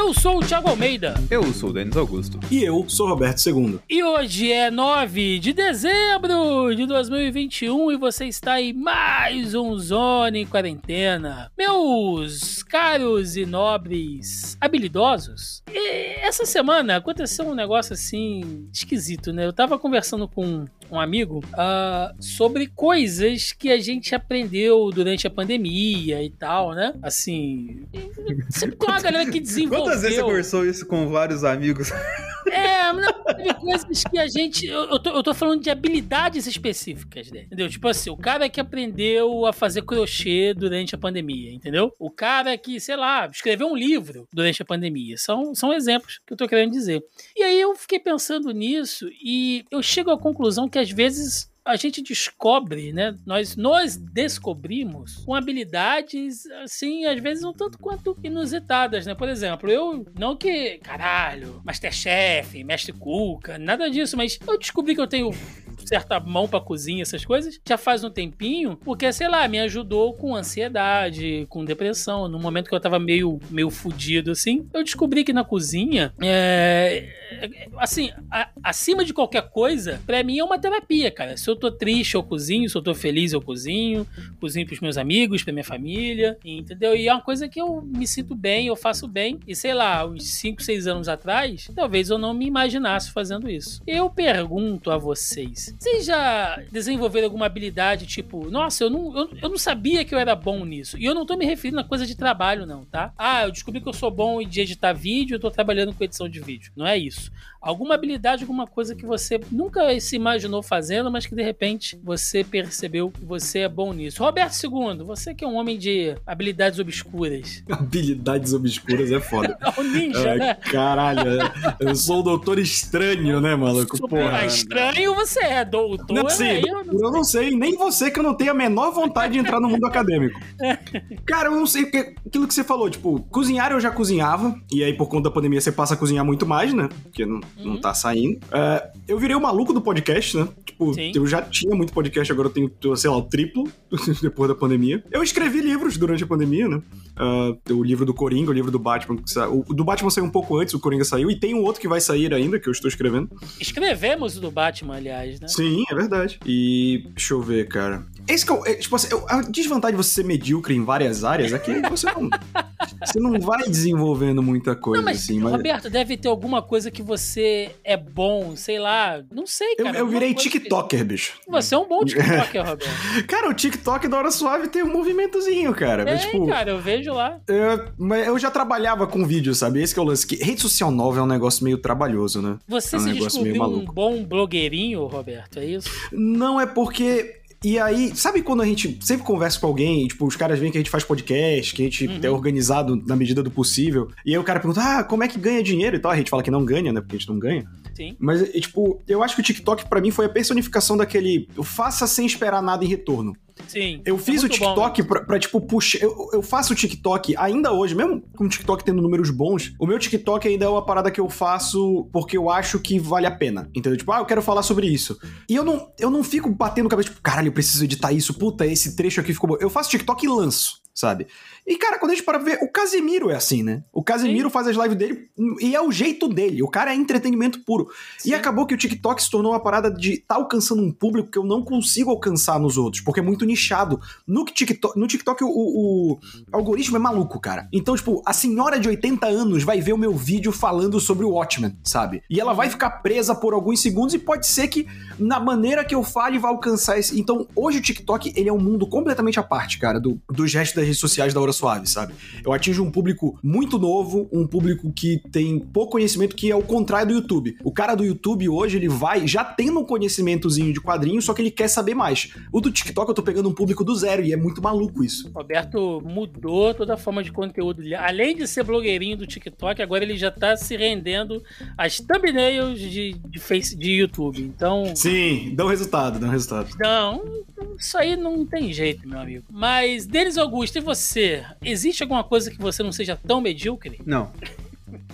Eu sou o Thiago Almeida. Eu sou o Denis Augusto. E eu sou o Roberto II. E hoje é 9 de dezembro de 2021 e você está em mais um Zona em Quarentena. Meus caros e nobres habilidosos, essa semana aconteceu um negócio assim esquisito, né? Eu tava conversando com um amigo uh, sobre coisas que a gente aprendeu durante a pandemia e tal, né? Assim, sempre tem uma galera que desenvolveu. Quantas vezes você conversou isso com vários amigos? É, não, teve coisas que a gente. Eu, eu, tô, eu tô falando de habilidades específicas, né? Entendeu? Tipo assim, o cara que aprendeu a fazer crochê durante a pandemia, entendeu? O cara que, sei lá, escreveu um livro durante a pandemia. São, são exemplos que eu tô querendo dizer. E aí eu fiquei pensando nisso e eu chego à conclusão que às vezes a gente descobre, né? Nós nós descobrimos com habilidades assim, às vezes um tanto quanto inusitadas, né? Por exemplo, eu não que, caralho, Masterchef, Mestre Cuca, nada disso, mas eu descobri que eu tenho certa mão pra cozinha, essas coisas, já faz um tempinho, porque, sei lá, me ajudou com ansiedade, com depressão. No momento que eu tava meio, meio fudido, assim, eu descobri que na cozinha, é, assim, a, acima de qualquer coisa, pra mim é uma terapia, cara. Se eu tô triste, eu cozinho, se eu tô feliz, eu cozinho, cozinho pros meus amigos, pra minha família, entendeu? E é uma coisa que eu me sinto bem, eu faço bem. E sei lá, uns 5, 6 anos atrás, talvez eu não me imaginasse fazendo isso. Eu pergunto a vocês: vocês já desenvolveram alguma habilidade tipo, nossa, eu não, eu, eu não sabia que eu era bom nisso? E eu não tô me referindo a coisa de trabalho, não, tá? Ah, eu descobri que eu sou bom de editar vídeo, eu tô trabalhando com edição de vídeo. Não é isso alguma habilidade, alguma coisa que você nunca se imaginou fazendo, mas que de repente você percebeu que você é bom nisso. Roberto II, você que é um homem de habilidades obscuras. Habilidades obscuras é foda. é um ninja, é, né? Caralho, é. eu sou o doutor estranho, né, maluco? Porra. estranho você é, doutor. Não, é, eu, não eu não sei, nem você que eu não tenho a menor vontade de entrar no mundo acadêmico. Cara, eu não sei, porque aquilo que você falou, tipo, cozinhar eu já cozinhava, e aí por conta da pandemia você passa a cozinhar muito mais, né? Porque não, uhum. não tá saindo. Uh, eu virei o maluco do podcast, né? Tipo, Sim. eu já tinha muito podcast, agora eu tenho, sei lá, o triplo depois da pandemia. Eu escrevi livros durante a pandemia, né? Uh, o livro do Coringa, o livro do Batman. O do Batman saiu um pouco antes, o Coringa saiu, e tem um outro que vai sair ainda, que eu estou escrevendo. Escrevemos o do Batman, aliás, né? Sim, é verdade. E deixa eu ver, cara. Esse que eu, é, tipo assim, a desvantagem de você ser medíocre em várias áreas é que você não, você não vai desenvolvendo muita coisa, não, mas, assim. Mas... Roberto, deve ter alguma coisa que você é bom, sei lá. Não sei, cara. Eu, eu virei TikToker, que... bicho. Você é um bom TikToker, Roberto. cara, o TikTok da Hora Suave tem um movimentozinho, cara. É, mas, tipo, cara, eu vejo lá. Eu, mas eu já trabalhava com vídeo, sabe? Esse que é o lance. Que rede social nova é um negócio meio trabalhoso, né? Você é um se descobriu um bom blogueirinho, Roberto, é isso? Não, é porque e aí, sabe quando a gente sempre conversa com alguém, tipo, os caras veem que a gente faz podcast, que a gente uhum. é organizado na medida do possível, e aí o cara pergunta, ah, como é que ganha dinheiro e tal? A gente fala que não ganha, né? Porque a gente não ganha. Sim. Mas, tipo, eu acho que o TikTok para mim foi a personificação daquele faça sem esperar nada em retorno. Sim. Eu fiz é o TikTok pra, pra, tipo, puxar. Eu, eu faço o TikTok ainda hoje, mesmo com o TikTok tendo números bons, o meu TikTok ainda é uma parada que eu faço porque eu acho que vale a pena. Entendeu? Tipo, ah, eu quero falar sobre isso. E eu não, eu não fico batendo cabeça, tipo, caralho, eu preciso editar isso, puta, esse trecho aqui ficou bom. Eu faço TikTok e lanço sabe? E, cara, quando a gente para ver, o Casemiro é assim, né? O Casemiro Sim. faz as lives dele e é o jeito dele. O cara é entretenimento puro. Sim. E acabou que o TikTok se tornou uma parada de tá alcançando um público que eu não consigo alcançar nos outros, porque é muito nichado. No TikTok, no TikTok o, o, o algoritmo é maluco, cara. Então, tipo, a senhora de 80 anos vai ver o meu vídeo falando sobre o Watchmen, sabe? E ela vai ficar presa por alguns segundos e pode ser que na maneira que eu fale vai alcançar esse. Então, hoje o TikTok, ele é um mundo completamente à parte, cara, do, do gesto das redes sociais da Hora Suave, sabe? Eu atinjo um público muito novo, um público que tem pouco conhecimento, que é o contrário do YouTube. O cara do YouTube hoje, ele vai já tendo um conhecimentozinho de quadrinhos, só que ele quer saber mais. O do TikTok eu tô pegando um público do zero e é muito maluco isso. Roberto mudou toda a forma de conteúdo. Além de ser blogueirinho do TikTok, agora ele já tá se rendendo às thumbnails de, de, face, de YouTube. Então. Sim, dão resultado, dão resultado. Não, isso aí não tem jeito, meu amigo. Mas, Denis Augusto, e você? Existe alguma coisa que você não seja tão medíocre? Não.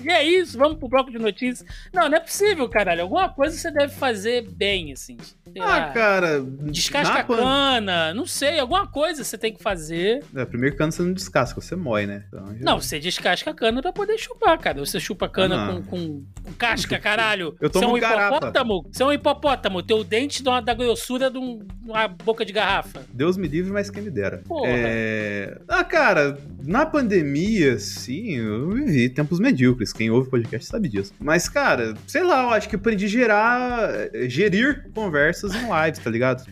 E é isso, vamos pro bloco de notícias. Não, não é possível, caralho. Alguma coisa você deve fazer bem, assim. Ah, lá. cara. Descasca a cana, não sei, alguma coisa você tem que fazer. É, primeiro cano você não descasca, você mói, né? Então, já- Não, você descasca a cana pra poder chupar, cara. Você chupa a cana Ah, com, com, com casca, caralho. Eu tomo você é um garapa. hipopótamo? Você é um hipopótamo. Teu dente da, da grossura de um- uma boca de garrafa. Deus me livre, mas quem me dera. Porra. É... Ah, cara, na pandemia, sim, eu vivi tempos medíocres. Quem ouve podcast sabe disso. Mas, cara, sei lá, eu acho que eu aprendi a gerar, gerir conversas em lives, tá ligado?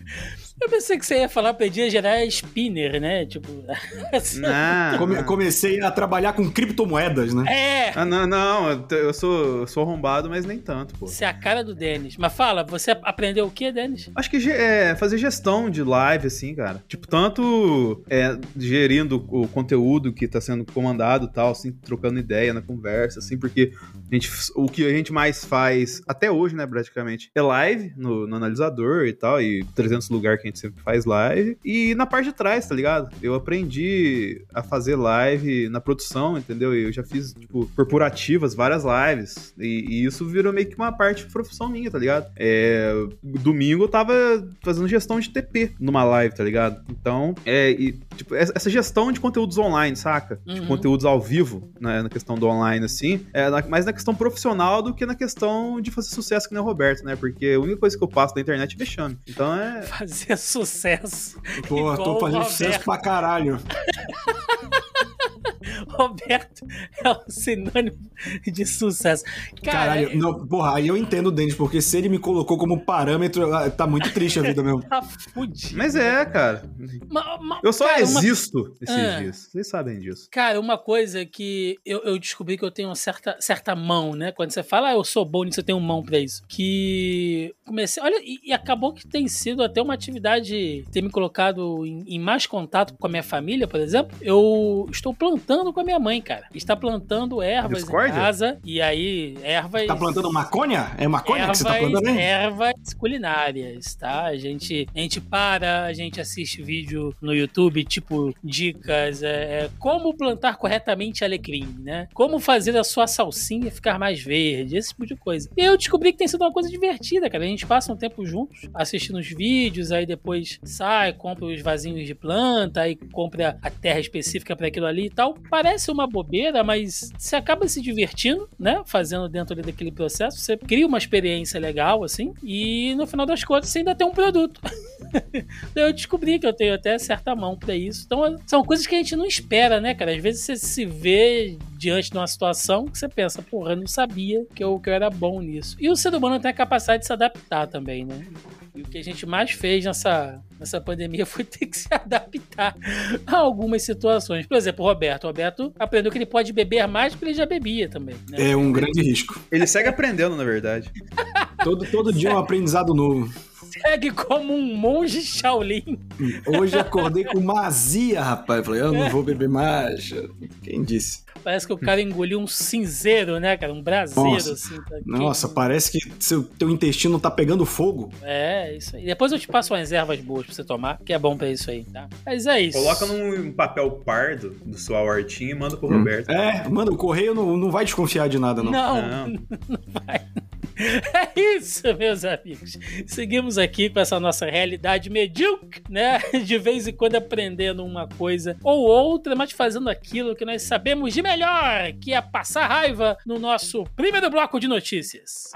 Eu pensei que você ia falar, pedir gerar spinner, né? Tipo. Não. Come- comecei a trabalhar com criptomoedas, né? é! Ah, não, não, eu sou, eu sou arrombado, mas nem tanto, pô. Você é a cara do Denis. Mas fala, você aprendeu o que, Denis? Acho que é, fazer gestão de live, assim, cara. Tipo, tanto é, gerindo o conteúdo que tá sendo comandado e tal, assim, trocando ideia na conversa, assim, porque a gente, o que a gente mais faz, até hoje, né, praticamente, é live no, no analisador e tal, e 300 lugares que a gente sempre faz live. E na parte de trás, tá ligado? Eu aprendi a fazer live na produção, entendeu? E eu já fiz, tipo, corporativas, várias lives. E, e isso virou meio que uma parte de profissão minha, tá ligado? É, domingo eu tava fazendo gestão de TP numa live, tá ligado? Então, é, e, tipo, essa gestão de conteúdos online, saca? De Uhum. conteúdos ao vivo, né, na questão do online, assim, é na- mais na questão profissional do que na questão de fazer sucesso que nem o Roberto, né? Porque a única coisa que eu passo na internet é vexame. Então é. Fazer sucesso. Pô, tô fazendo sucesso pra caralho. Roberto é um sinônimo de sucesso. Cara, Caralho, não, porra, aí eu entendo o Denis, porque se ele me colocou como parâmetro, tá muito triste a vida mesmo. tá fudido. Mas é, cara. Ma- ma- Eu só cara, uma- existo esses Ah. dias. Vocês sabem disso. Cara, uma coisa que eu, eu descobri que eu tenho uma certa, certa mão, né? Quando você fala, ah, eu sou bom nisso, eu tenho mão pra isso. Que comecei. Olha, e, e acabou que tem sido até uma atividade ter me colocado em, em mais contato com a minha família, por exemplo. Eu estou plantando com a minha mãe, cara. Está plantando ervas Discórdia? em casa. E aí, ervas. Tá plantando maconha? É maconha que você tá Ervas, plantando, hein? ervas culinárias, tá? A gente, a gente para, a gente assiste vídeo no YouTube, tipo, dicas, é, é, como plantar corretamente alecrim, né? Como fazer a sua salsinha ficar mais verde, esse tipo de coisa. E eu descobri que tem sido uma coisa divertida, cara. A gente passa um tempo juntos, assistindo os vídeos, aí depois sai, compra os vasinhos de planta, aí compra a terra específica para aquilo ali e tal. Parece uma bobeira, mas você acaba se divertindo, né? Fazendo dentro ali daquele processo. Você cria uma experiência legal, assim, e no final das contas você ainda tem um produto. eu descobri que eu tenho até certa mão pra isso. Então, são coisas que a gente não espera, né, cara? Às vezes você se vê diante de uma situação que você pensa, porra, eu não sabia que eu, que eu era bom nisso. E o ser humano tem a capacidade de se adaptar também, né? E o que a gente mais fez nessa, nessa pandemia foi ter que se adaptar a algumas situações. Por exemplo, o Roberto. O Roberto aprendeu que ele pode beber mais porque ele já bebia também. Né? É um grande risco. Ele segue aprendendo, na verdade. Todo, todo dia é um aprendizado novo. Segue como um monge Shaolin. Hoje acordei com uma azia, rapaz. Eu Falei, eu não vou beber mais. Quem disse? Parece que o cara engoliu um cinzeiro, né, cara? Um braseiro, Nossa. assim. tá Nossa, parece que seu, teu intestino tá pegando fogo. É, isso aí. Depois eu te passo umas ervas boas pra você tomar, que é bom pra isso aí, tá? Mas é isso. Coloca num papel pardo do sua hortinha e manda pro Hum. Roberto. É, mano, o correio não, não vai desconfiar de nada, não. Não, Não. não vai. É isso, meus amigos. Seguimos aqui com essa nossa realidade medíocre, né? De vez em quando aprendendo uma coisa ou outra, mas fazendo aquilo que nós sabemos de melhor, que é passar raiva no nosso primeiro bloco de notícias.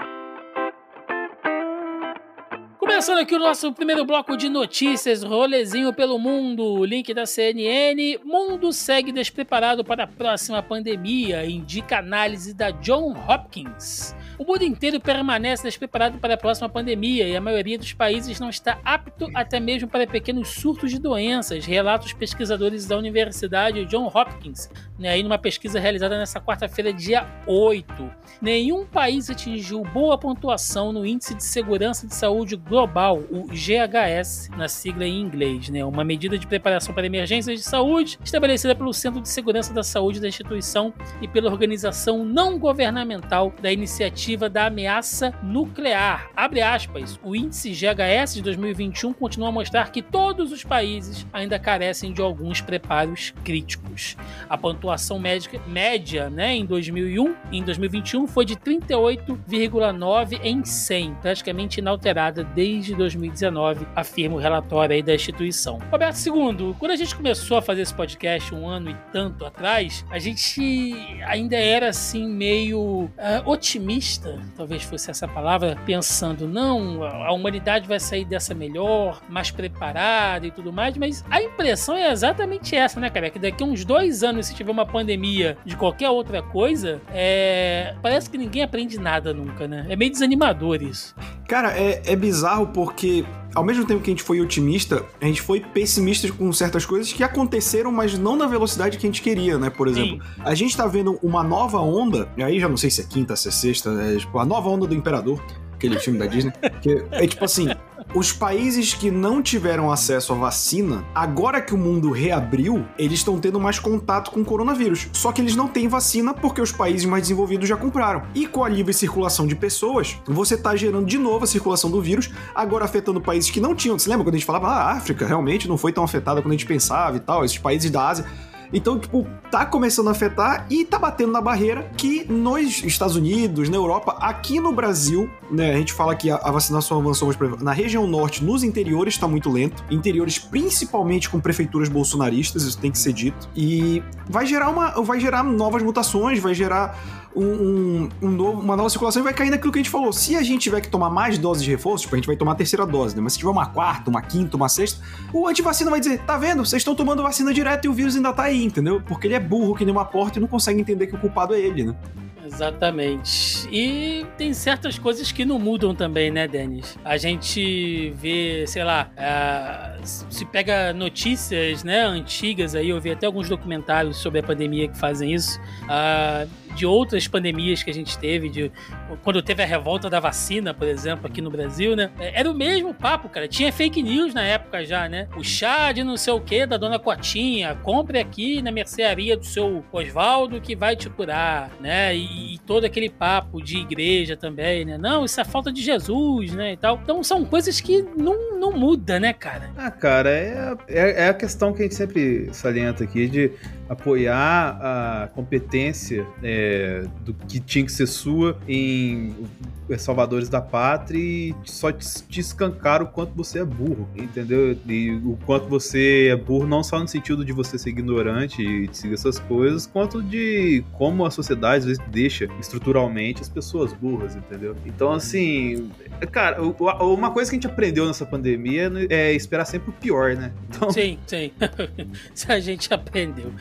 Começando aqui o nosso primeiro bloco de notícias, rolezinho pelo mundo, link da CNN. Mundo segue despreparado para a próxima pandemia, indica análise da John Hopkins. O mundo inteiro permanece despreparado para a próxima pandemia e a maioria dos países não está apto até mesmo para pequenos surtos de doenças, relatam os pesquisadores da Universidade John Hopkins, né, aí numa pesquisa realizada nessa quarta-feira, dia 8. Nenhum país atingiu boa pontuação no Índice de Segurança de Saúde Global, o GHS, na sigla em inglês, né, uma medida de preparação para emergências de saúde estabelecida pelo Centro de Segurança da Saúde da instituição e pela organização não governamental da Iniciativa da Ameaça Nuclear. Abre aspas, o índice GHS de 2021 continua a mostrar que todos os países ainda carecem de alguns preparos críticos. A pontuação médica, média né, em 2001 em 2021 foi de 38,9 em 100, praticamente inalterada desde 2019, afirma o relatório aí da instituição. Roberto II, quando a gente começou a fazer esse podcast um ano e tanto atrás, a gente ainda era assim meio uh, otimista, talvez fosse essa palavra, pensando, não, a humanidade vai sair dessa melhor, mais preparada e tudo mais, mas a impressão é exatamente essa, né, cara? Que daqui a uns dois anos, se tiver uma pandemia de qualquer outra coisa, é... parece que ninguém aprende nada nunca, né? É meio desanimador isso. Cara, é, é bizarro porque ao mesmo tempo que a gente foi otimista, a gente foi pessimista com certas coisas que aconteceram, mas não na velocidade que a gente queria, né? Por exemplo, Sim. a gente tá vendo uma nova onda, e aí já não sei se é quinta, se é sexta, é tipo a nova onda do Imperador, aquele filme da Disney, que é tipo assim, os países que não tiveram acesso à vacina, agora que o mundo reabriu, eles estão tendo mais contato com o coronavírus. Só que eles não têm vacina porque os países mais desenvolvidos já compraram. E com a livre circulação de pessoas, você está gerando de novo a circulação do vírus, agora afetando países que não tinham. Você lembra quando a gente falava, ah, a África realmente não foi tão afetada quando a gente pensava e tal, esses países da Ásia então, tipo, tá começando a afetar e tá batendo na barreira que nos Estados Unidos, na Europa, aqui no Brasil, né, a gente fala que a, vacinação avançou mais na região norte, nos interiores tá muito lento, interiores principalmente com prefeituras bolsonaristas, isso tem que ser dito, e vai gerar uma, vai gerar novas mutações, vai gerar um, um, um novo, uma nova circulação e vai cair naquilo que a gente falou. Se a gente tiver que tomar mais doses de reforço, tipo, a gente vai tomar a terceira dose, né? Mas se tiver uma quarta, uma quinta, uma sexta, o antivacina vai dizer: tá vendo? Vocês estão tomando vacina direto e o vírus ainda tá aí, entendeu? Porque ele é burro que nem uma porta e não consegue entender que o culpado é ele, né? Exatamente. E tem certas coisas que não mudam também, né, Denis? A gente vê, sei lá, uh, se pega notícias né, antigas aí, eu vi até alguns documentários sobre a pandemia que fazem isso. Uh, de outras pandemias que a gente teve, de quando teve a revolta da vacina, por exemplo, aqui no Brasil, né? É, era o mesmo papo, cara. Tinha fake news na época já, né? O chá de não sei o que da dona Cotinha, compre aqui na mercearia do seu Oswaldo que vai te curar, né? E, e, todo aquele papo de igreja também, né? Não, isso é falta de Jesus, né? E tal. Então são coisas que não, não muda, né, cara? Ah, cara, é, é, é a questão que a gente sempre salienta aqui de apoiar a competência é, do que tinha que ser sua em salvadores da pátria e só te, te escancar o quanto você é burro, entendeu? E o quanto você é burro não só no sentido de você ser ignorante e de seguir essas coisas, quanto de como a sociedade às vezes deixa estruturalmente as pessoas burras, entendeu? Então, assim, cara, uma coisa que a gente aprendeu nessa pandemia é esperar sempre o pior, né? Então... Sim, sim. Isso a gente aprendeu.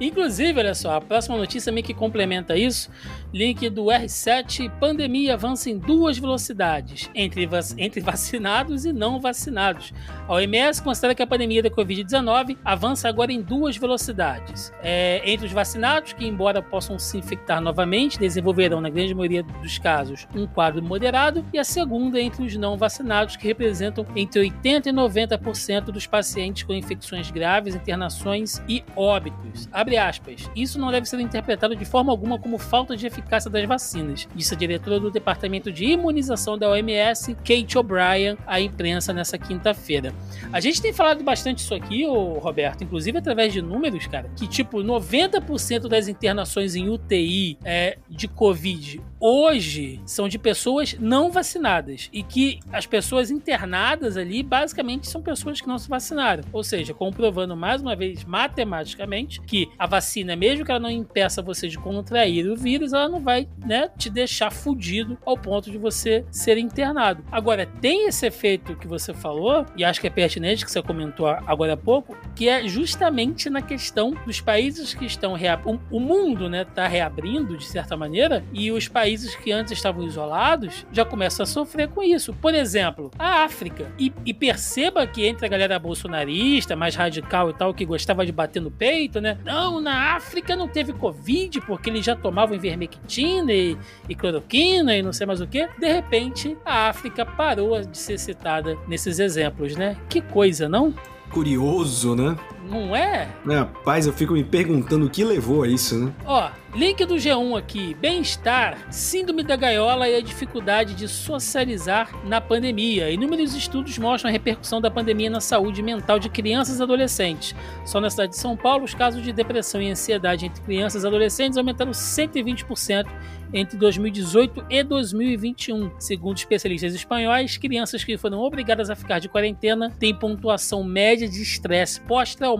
Inclusive, olha só, a próxima notícia meio que complementa isso. Link do R7, pandemia avança em duas velocidades, entre, vac entre vacinados e não vacinados. A OMS considera que a pandemia da Covid-19 avança agora em duas velocidades. É, entre os vacinados, que embora possam se infectar novamente, desenvolverão na grande maioria dos casos um quadro moderado, e a segunda entre os não vacinados, que representam entre 80% e 90% dos pacientes com infecções graves, internações e óbitos. Abre aspas. Isso não deve ser interpretado de forma alguma como falta de eficácia das vacinas, disse a diretora do Departamento de Imunização da OMS, Kate O'Brien, à imprensa nessa quinta-feira. A gente tem falado bastante isso aqui, Roberto, inclusive através de números, cara, que tipo 90% das internações em UTI é, de Covid hoje são de pessoas não vacinadas e que as pessoas internadas ali basicamente são pessoas que não se vacinaram. Ou seja, comprovando mais uma vez matematicamente que a vacina, mesmo que ela não impeça você de contrair o vírus, ela não vai né, te deixar fudido ao ponto de você ser internado. Agora, tem esse efeito que você falou, e acho que é pertinente que você comentou agora há pouco, que é justamente na questão dos países que estão reabrindo. O mundo né, está reabrindo, de certa maneira, e os países países que antes estavam isolados já começam a sofrer com isso. Por exemplo, a África. E, e, perceba que entre a galera bolsonarista, mais radical e tal, que gostava de bater no peito, né? Não, na África não teve Covid porque eles já tomavam ivermectina e, e cloroquina e não sei mais o que. De repente, a África parou de ser citada nesses exemplos, né? Que coisa, não? Curioso, né? Não é? Rapaz, eu fico me perguntando o que levou a isso, né? Ó, Link do G1 aqui. Bem-estar, síndrome da gaiola e a dificuldade de socializar na pandemia. Inúmeros estudos mostram a repercussão da pandemia na saúde mental de crianças e adolescentes. Só na cidade de São Paulo, os casos de depressão e ansiedade entre crianças e adolescentes aumentaram 120% entre 2018 e 2021. Segundo especialistas espanhóis, crianças que foram obrigadas a ficar de quarentena têm pontuação média de estresse pós-traumático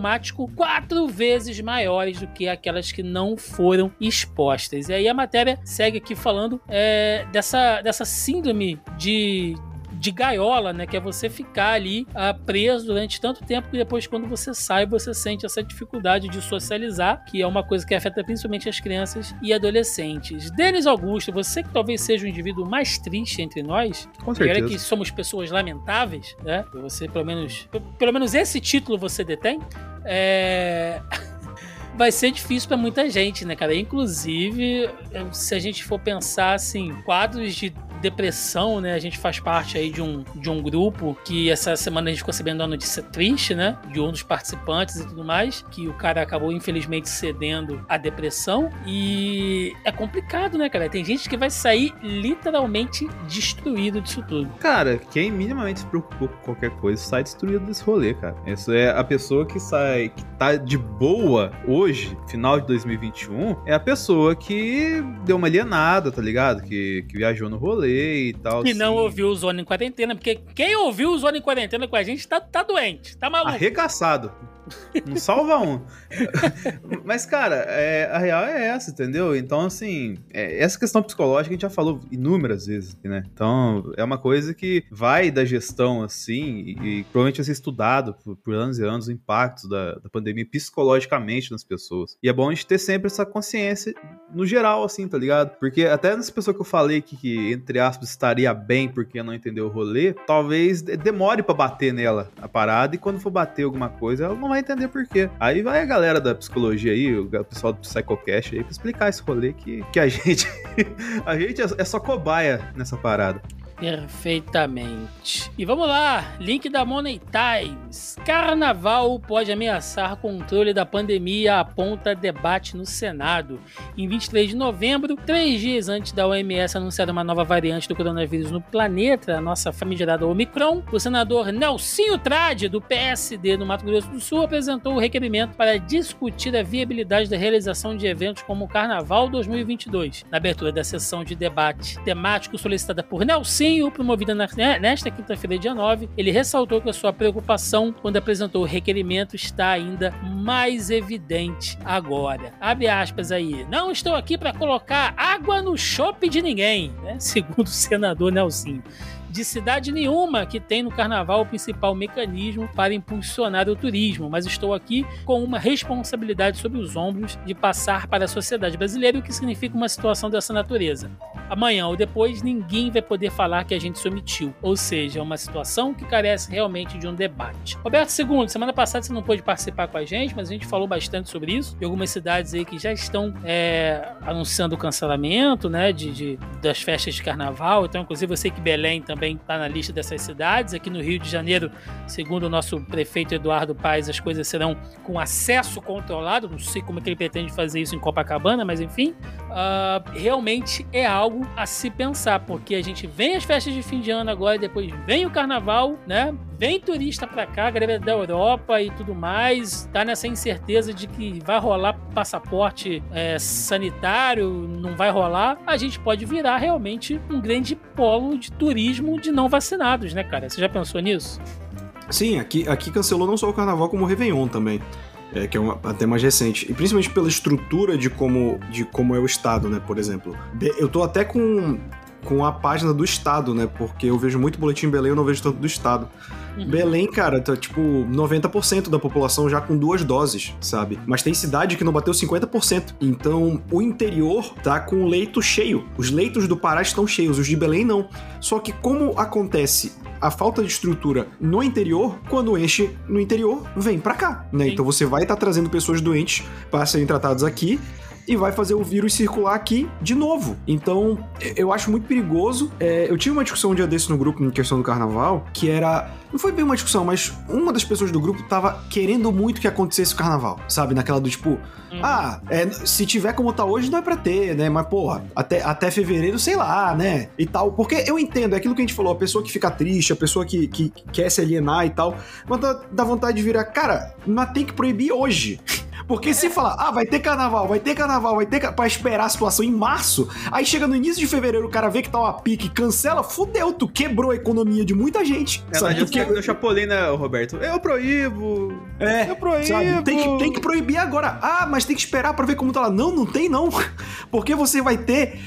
quatro vezes maiores do que aquelas que não foram expostas. E aí a matéria segue aqui falando é, dessa, dessa síndrome de, de gaiola, né? Que é você ficar ali uh, preso durante tanto tempo que depois, quando você sai, você sente essa dificuldade de socializar, que é uma coisa que afeta principalmente as crianças e adolescentes. Denis Augusto, você que talvez seja o indivíduo mais triste entre nós, Com certeza. que somos pessoas lamentáveis, né? Você, pelo menos, pelo menos esse título você detém. É. vai ser difícil para muita gente, né, cara? Inclusive, se a gente for pensar assim, quadros de depressão, né? A gente faz parte aí de um, de um grupo que essa semana a gente ficou sabendo uma notícia triste, né? De um dos participantes e tudo mais, que o cara acabou infelizmente cedendo à depressão e é complicado, né, cara? Tem gente que vai sair literalmente destruído disso tudo. Cara, quem minimamente se preocupa com qualquer coisa sai destruído desse rolê, cara. Isso é a pessoa que sai, que tá de boa hoje, final de 2021, é a pessoa que deu uma alienada, tá ligado? Que, que viajou no rolê e tal. E não assim. ouviu o Zona em Quarentena, porque quem ouviu o Zona em Quarentena com a gente tá, tá doente, tá maluco. Arregaçado. Não salva um. Mas, cara, é, a real é essa, entendeu? Então, assim, é, essa questão psicológica a gente já falou inúmeras vezes, né? Então, é uma coisa que vai da gestão, assim, e, e provavelmente vai ser estudado por, por, anos e anos o impacto da, da pandemia psicologicamente nas pessoas. E é bom a gente ter sempre essa consciência no geral, assim, tá ligado? Porque até nessa pessoa que eu falei que, que entre aspas, estaria bem porque não entendeu o rolê, talvez demore para bater nela a parada e quando for bater alguma coisa, ela não vai entender por quê. Aí vai a galera da psicologia aí, o pessoal do Psychocast aí, pra explicar esse rolê que, que a gente. a gente é só cobaia nessa parada. Perfeitamente. E vamos lá, link da Money Times. Carnaval pode ameaçar controle da pandemia, aponta debate no Senado. Em 23 de novembro, três dias antes da OMS anunciar uma nova variante do coronavírus no planeta, a nossa famigerada Omicron, o senador Nelsinho Trade, do PSD no Mato Grosso do Sul, apresentou o requerimento para discutir a viabilidade da realização de eventos como o Carnaval 2022. Na abertura da sessão de debate temático solicitada por Nelsinho, promovida né, nesta quinta-feira, dia 9, ele ressaltou que a sua preocupação quando apresentou o requerimento está ainda mais evidente agora. Abre aspas aí. Não estou aqui para colocar água no chope de ninguém, né? segundo o senador Nelsinho de cidade nenhuma que tem no carnaval o principal mecanismo para impulsionar o turismo, mas estou aqui com uma responsabilidade sobre os ombros de passar para a sociedade brasileira o que significa uma situação dessa natureza. Amanhã ou depois ninguém vai poder falar que a gente se omitiu, ou seja, é uma situação que carece realmente de um debate. Roberto II, semana passada você não pôde participar com a gente, mas a gente falou bastante sobre isso, de algumas cidades aí que já estão é, anunciando o cancelamento, né, de, de, das festas de carnaval, então inclusive eu sei que Belém também também está na lista dessas cidades. Aqui no Rio de Janeiro, segundo o nosso prefeito Eduardo Paes, as coisas serão com acesso controlado. Não sei como é que ele pretende fazer isso em Copacabana, mas enfim, uh, realmente é algo a se pensar, porque a gente vem as festas de fim de ano agora, depois vem o carnaval, né? Vem turista para cá, galera da Europa e tudo mais, tá nessa incerteza de que vai rolar passaporte é, sanitário, não vai rolar, a gente pode virar realmente um grande polo de turismo de não vacinados, né, cara? Você já pensou nisso? Sim, aqui, aqui cancelou não só o carnaval, como o Réveillon também. É, que é uma, até mais recente. E principalmente pela estrutura de como, de como é o Estado, né? Por exemplo. Eu tô até com, com a página do Estado, né? Porque eu vejo muito boletim em Belém, eu não vejo tanto do Estado. Uhum. Belém, cara, tá tipo 90% da população já com duas doses, sabe? Mas tem cidade que não bateu 50%. Então, o interior tá com o leito cheio. Os leitos do Pará estão cheios, os de Belém não. Só que como acontece a falta de estrutura no interior, quando enche no interior, vem para cá, né? Sim. Então você vai estar tá trazendo pessoas doentes para serem tratadas aqui e vai fazer o vírus circular aqui de novo. Então, eu acho muito perigoso. É, eu tive uma discussão um dia desse no grupo em questão do carnaval, que era. Não foi bem uma discussão, mas uma das pessoas do grupo tava querendo muito que acontecesse o carnaval, sabe? Naquela do tipo, uhum. ah, é, se tiver como tá hoje, não é pra ter, né? Mas, porra, até, até fevereiro, sei lá, né? E tal. Porque eu entendo, é aquilo que a gente falou, a pessoa que fica triste, a pessoa que, que quer se alienar e tal, mas dá, dá vontade de virar, cara, mas tem que proibir hoje. Porque se falar, ah, vai ter carnaval, vai ter carnaval, vai ter. Pra esperar a situação em março, aí chega no início de fevereiro, o cara vê que tá uma pique, cancela, fudeu, tu quebrou a economia de muita gente. É, sabe? Tu que... Chapolin, né, Roberto? Eu proíbo. É, eu proíbo. Sabe? Tem, que, tem que proibir agora. Ah, mas tem que esperar pra ver como tá lá. Não, não tem não. Porque você vai ter.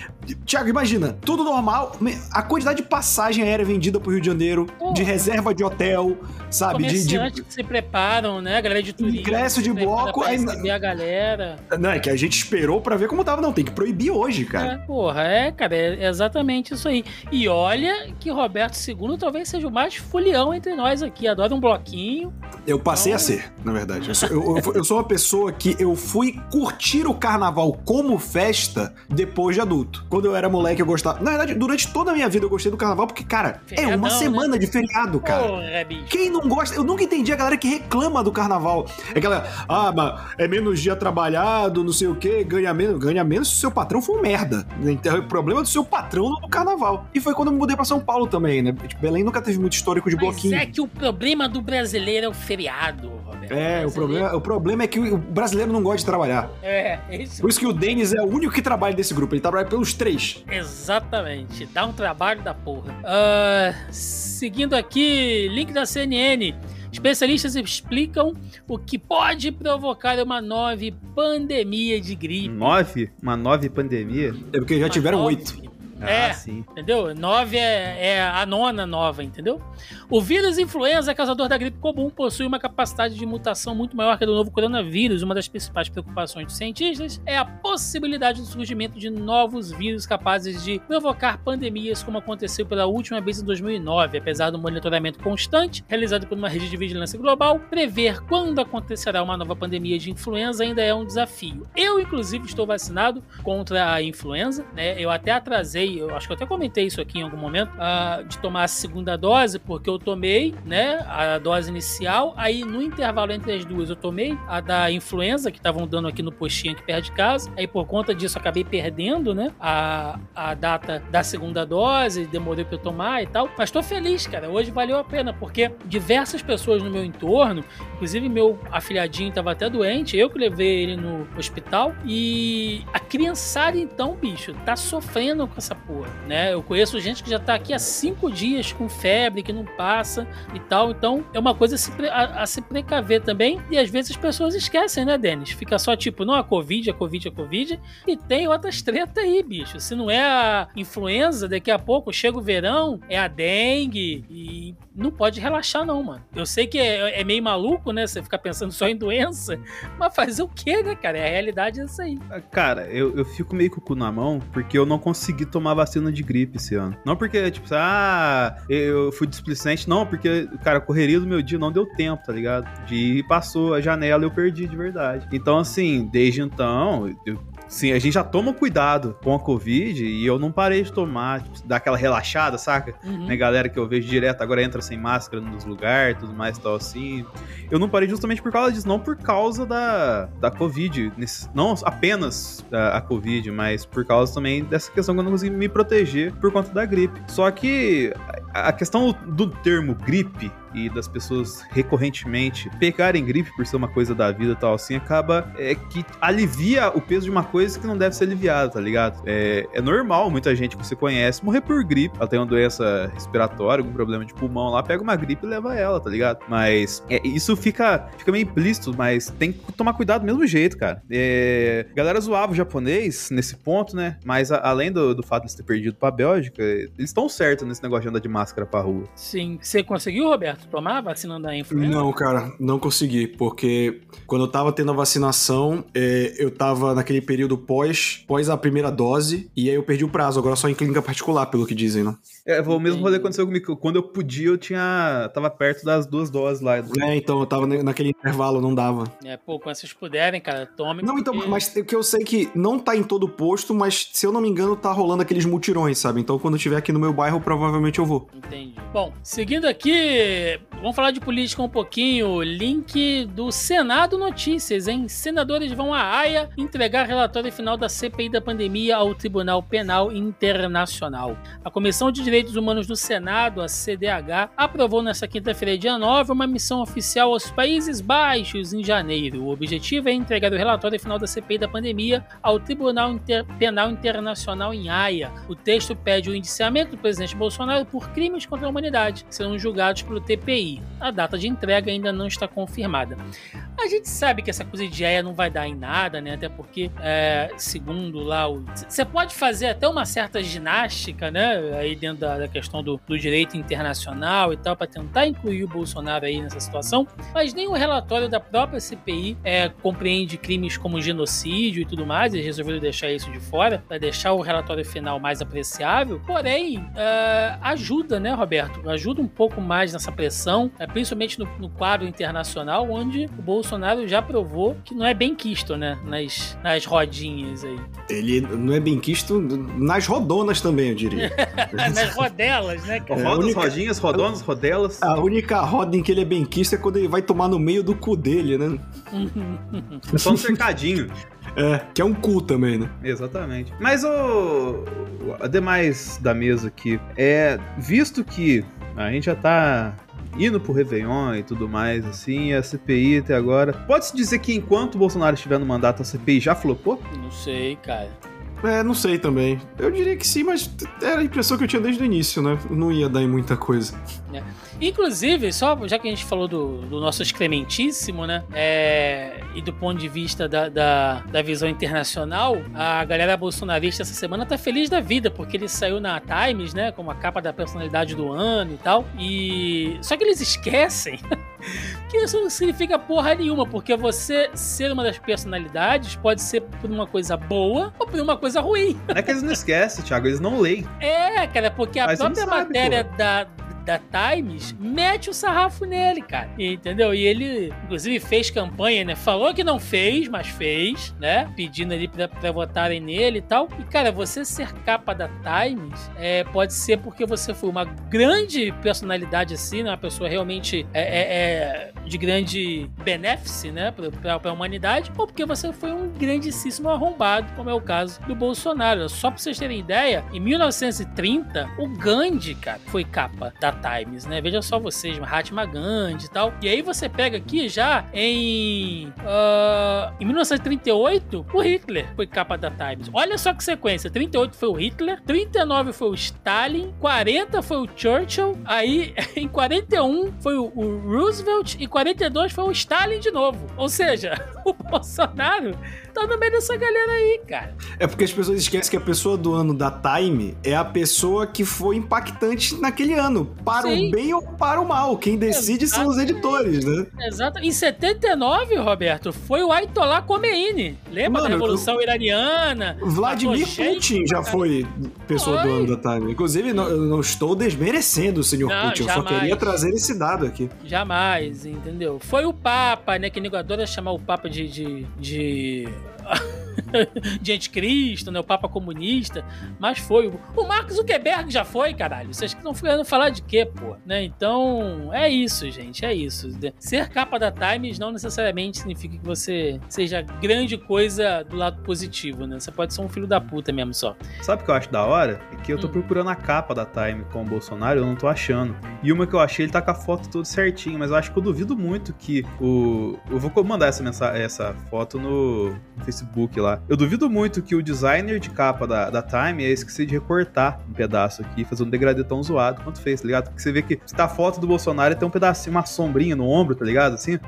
Tiago, imagina, tudo normal. A quantidade de passagem aérea vendida pro Rio de Janeiro, de reserva de hotel, sabe? De, de... que se preparam, né? A galera de turismo. Ingresso de bloco. Aí, receber a galera. Não, é que a gente esperou para ver como tava. Não, tem que proibir hoje, cara. É, porra, é, cara, é exatamente isso aí. E olha que Roberto II talvez seja o mais fulião entre nós aqui. Adora um bloquinho. Eu passei então... a ser, na verdade. Eu sou, eu, eu, sou uma pessoa que eu fui curtir o carnaval como festa depois de adulto. Quando eu era moleque, eu gostava. Na verdade, durante toda a minha vida eu gostei do carnaval porque, cara, Feriadão, é uma né? semana né? de feriado, cara. Porra. Quem não gosta? Eu nunca entendi a galera que reclama do carnaval. É aquela, ah, mas é menos dia trabalhado, não sei o que, ganha menos. Ganha menos se o seu patrão for um merda. Então, o problema é do seu patrão no carnaval. E foi quando eu me mudei pra São Paulo também, né? Tipo, Belém nunca teve muito histórico de Mas bloquinho. é que o problema do brasileiro é o feriado, Roberto. É, o problema, o problema é que o brasileiro não gosta de trabalhar. É, é isso. Por isso que o Denis é o único que trabalha desse grupo. Ele trabalha pelos três. Exatamente. Dá um trabalho da porra. Uh, seguindo aqui, link da CNN. Especialistas explicam o que pode provocar uma nova pandemia de gripe. Nove? Uma nova pandemia? É porque já uma tiveram oito. Ah, é, sim. entendeu? Nove é, é, a nona nova, entendeu? O vírus influenza, causador da gripe comum, possui uma capacidade de mutação muito maior que a do novo coronavírus. Uma das principais preocupações dos cientistas é a possibilidade do surgimento de novos vírus capazes de provocar pandemias, como aconteceu pela última vez em 2009. Apesar do monitoramento constante realizado por uma rede de vigilância global, prever quando acontecerá uma nova pandemia de influenza ainda é um desafio. Eu, inclusive, estou vacinado contra a influenza, né? Eu até atrasei eu acho que eu até comentei isso aqui em algum momento, uh, de tomar a segunda dose, porque eu tomei, né, a dose inicial, aí no intervalo entre as duas eu tomei a da influenza, que estavam dando aqui no postinho aqui perto de casa, aí por conta disso acabei perdendo, né, a, a data da segunda dose, demorei pra eu tomar e tal, mas tô feliz, cara, hoje valeu a pena, porque diversas pessoas no meu entorno, inclusive meu afilhadinho tava até doente, eu que levei ele no hospital, e a criançada então, bicho, tá sofrendo com essa porra, né? Eu conheço gente que já tá aqui há cinco dias com febre, que não passa e tal. Então, é uma coisa a se, a, a se precaver também. E às vezes as pessoas esquecem, né, Denis? Fica só tipo, não, a Covid, a Covid, a Covid. E tem outras tretas aí, bicho. Se não é a influenza, daqui a pouco chega o verão, é a dengue. E não pode relaxar, não, mano. Eu sei que é, é meio maluco, né? Você ficar pensando só em doença. Mas fazer o quê, né, cara? É a realidade é essa aí. Cara, eu, eu fico meio com o cu na mão porque eu não consegui tomar tomar vacina de gripe esse ano. Não porque, tipo, ah, eu fui displicente, não, porque, cara, correria do meu dia não deu tempo, tá ligado? De ir, passou a janela eu perdi de verdade. Então, assim, desde então, eu Sim, a gente já toma cuidado com a Covid e eu não parei de tomar, tipo, dar aquela relaxada, saca? Uhum. Né, galera que eu vejo direto agora entra sem máscara nos lugares, tudo mais e tal assim. Eu não parei justamente por causa disso, não por causa da, da Covid, não apenas a, a Covid, mas por causa também dessa questão que eu não consegui me proteger por conta da gripe. Só que a questão do termo gripe e das pessoas recorrentemente pegarem gripe por ser uma coisa da vida e tal assim, acaba é, que alivia o peso de uma coisa que não deve ser aliviada, tá ligado? É, é normal muita gente que você conhece morrer por gripe. Ela tem uma doença respiratória, algum problema de pulmão lá, pega uma gripe e leva ela, tá ligado? Mas é, isso fica, fica meio implícito, mas tem que tomar cuidado do mesmo jeito, cara. É, galera zoava o japonês nesse ponto, né? Mas a, além do, do fato de ter perdido pra Bélgica, eles estão certos nesse negócio de andar de máscara pra rua. Sim. Você conseguiu, Roberto? Roberto? Tomar a vacina da influenza? Não, cara, não consegui, porque quando eu tava tendo a vacinação, é, eu tava naquele período pós, pós a primeira dose, e aí eu perdi o prazo, agora só em clínica particular, pelo que dizem, né? É, o mesmo rolê aconteceu comigo. Quando eu podia, eu tinha. tava perto das duas doses lá. É, então, eu tava naquele intervalo, não dava. É, pô, quando vocês puderem, cara, tome. Não, então, porque- mas o que eu sei que não tá em todo posto, mas se eu não me engano, tá rolando aqueles mutirões, sabe? Então quando eu tiver aqui no meu bairro, provavelmente eu vou. Entendi. Bom, seguindo aqui, vamos falar de política um pouquinho. Link do Senado Notícias, hein? Senadores vão à Haia entregar relatório final da CPI da pandemia ao Tribunal Penal Internacional. A Comissão de Direitos Humanos do Senado, a CDH, aprovou nesta quinta-feira, dia 9, uma missão oficial aos Países Baixos em janeiro. O objetivo é entregar o relatório final da CPI da pandemia ao Tribunal Inter- Penal Internacional em Haia. O texto pede o indiciamento do presidente Bolsonaro por crimes contra a humanidade, serão julgados pelo TPI. A data de entrega ainda não está confirmada. A gente sabe que essa coisa de Haia não vai dar em nada, né? Até porque, é, segundo lá, você pode fazer até uma certa ginástica, né? Aí dentro da, da questão do, do direito internacional e tal, para tentar incluir o Bolsonaro aí nessa situação, mas nem o relatório da própria CPI é, compreende crimes como genocídio e tudo mais, eles resolveram deixar isso de fora, para deixar o relatório final mais apreciável. Porém, é, ajuda, né, Roberto? Ajuda um pouco mais nessa pressão, é, principalmente no, no quadro internacional, onde o Bolsonaro já provou que não é bem quisto, né, nas, nas rodinhas aí. Ele não é bem quisto nas rodonas também, eu diria. nas rodelas, né, cara? Rodas, única- rodinhas, rodonas, rodelas. A única roda em que ele é bem quisto é quando ele vai tomar no meio do cu dele, né? É só um cercadinho. É, que é um cu também, né? Exatamente. Mas o. o- Ademais da mesa aqui, é. Visto que a gente já tá indo pro Réveillon e tudo mais, assim, a CPI até agora. Pode-se dizer que enquanto o Bolsonaro estiver no mandato, a CPI já flopou? Não sei, cara. É, não sei também. Eu diria que sim, mas era a impressão que eu tinha desde o início, né? Não ia dar em muita coisa. Inclusive, só já que a gente falou do, do nosso excrementíssimo, né? É, e do ponto de vista da, da, da visão internacional, a galera bolsonarista essa semana tá feliz da vida, porque ele saiu na Times, né? Como a capa da personalidade do ano e tal. E. Só que eles esquecem. Que isso não significa porra nenhuma, porque você ser uma das personalidades pode ser por uma coisa boa ou por uma coisa ruim. É que eles não esquecem, Thiago, eles não leem. É, cara, porque a Mas própria sabe, matéria da, da Times mete o sarrafo nele, cara. Entendeu? E ele, inclusive, fez campanha, né? Falou que não fez, mas fez, né? Pedindo ali pra, pra votarem nele e tal. E, cara, você ser capa da Times é, pode ser porque você foi uma grande personalidade assim, né? Uma pessoa realmente é, é- é de grande benéfice, né? Pra, pra, pra humanidade. Ou porque você foi um grandíssimo arrombado, como é o caso do Bolsonaro. Só pra vocês terem ideia, em 1930, o Gandhi, cara, foi capa da Times, né? Veja só vocês, Mahatma Gandhi e tal. E aí você pega aqui já em. ah, em 1938, o Hitler foi capa da Times. Olha só que sequência: 38 foi o Hitler, 39 foi o Stalin, 40 foi o Churchill, aí em 41 foi o, o Roosevelt e 42 foi o Stalin de novo. Ou seja, o Bolsonaro tá no meio dessa galera aí, cara. É porque as pessoas esquecem que a pessoa do ano da Time é a pessoa que foi impactante naquele ano. Para Sim. o bem ou para o mal. Quem decide são os editores, né? Exato. Em 79, Roberto, foi o Ayatollah Khomeini. Lembra Mano, da Revolução Iraniana? Vladimir Putin já foi pessoa do Foi. ano da Time. Inclusive, não- eu não estou desmerecendo o senhor Não, Putin, eu só queria trazer esse dado aqui. Jamais, entendeu? Foi o Papa, né? Que nego adora chamar o Papa de. de, de... de anticristo, né? O Papa comunista. Mas foi. O Mark Zuckerberg já foi, caralho. Vocês estão querendo falar de quê, pô? Né? Então, é isso, gente. É isso. Ser capa da Times não necessariamente significa que você seja grande coisa do lado positivo, né? Você pode ser um filho da puta mesmo só. Sabe o que eu acho da hora? É que eu tô Hum. procurando a capa da Time com o Bolsonaro, eu não tô achando. E uma que eu achei, ele tá com a foto toda certinho, mas eu acho que eu duvido muito que o. Eu vou mandar essa, essa foto no Facebook lá. Eu duvido muito que o designer de capa da, da Time ia esquecer de recortar um pedaço aqui, fazer um degradê tão zoado quanto fez, tá ligado? Porque você vê que se tá a foto do Bolsonaro tem um pedacinho, uma sombrinha no ombro, tá ligado? Assim.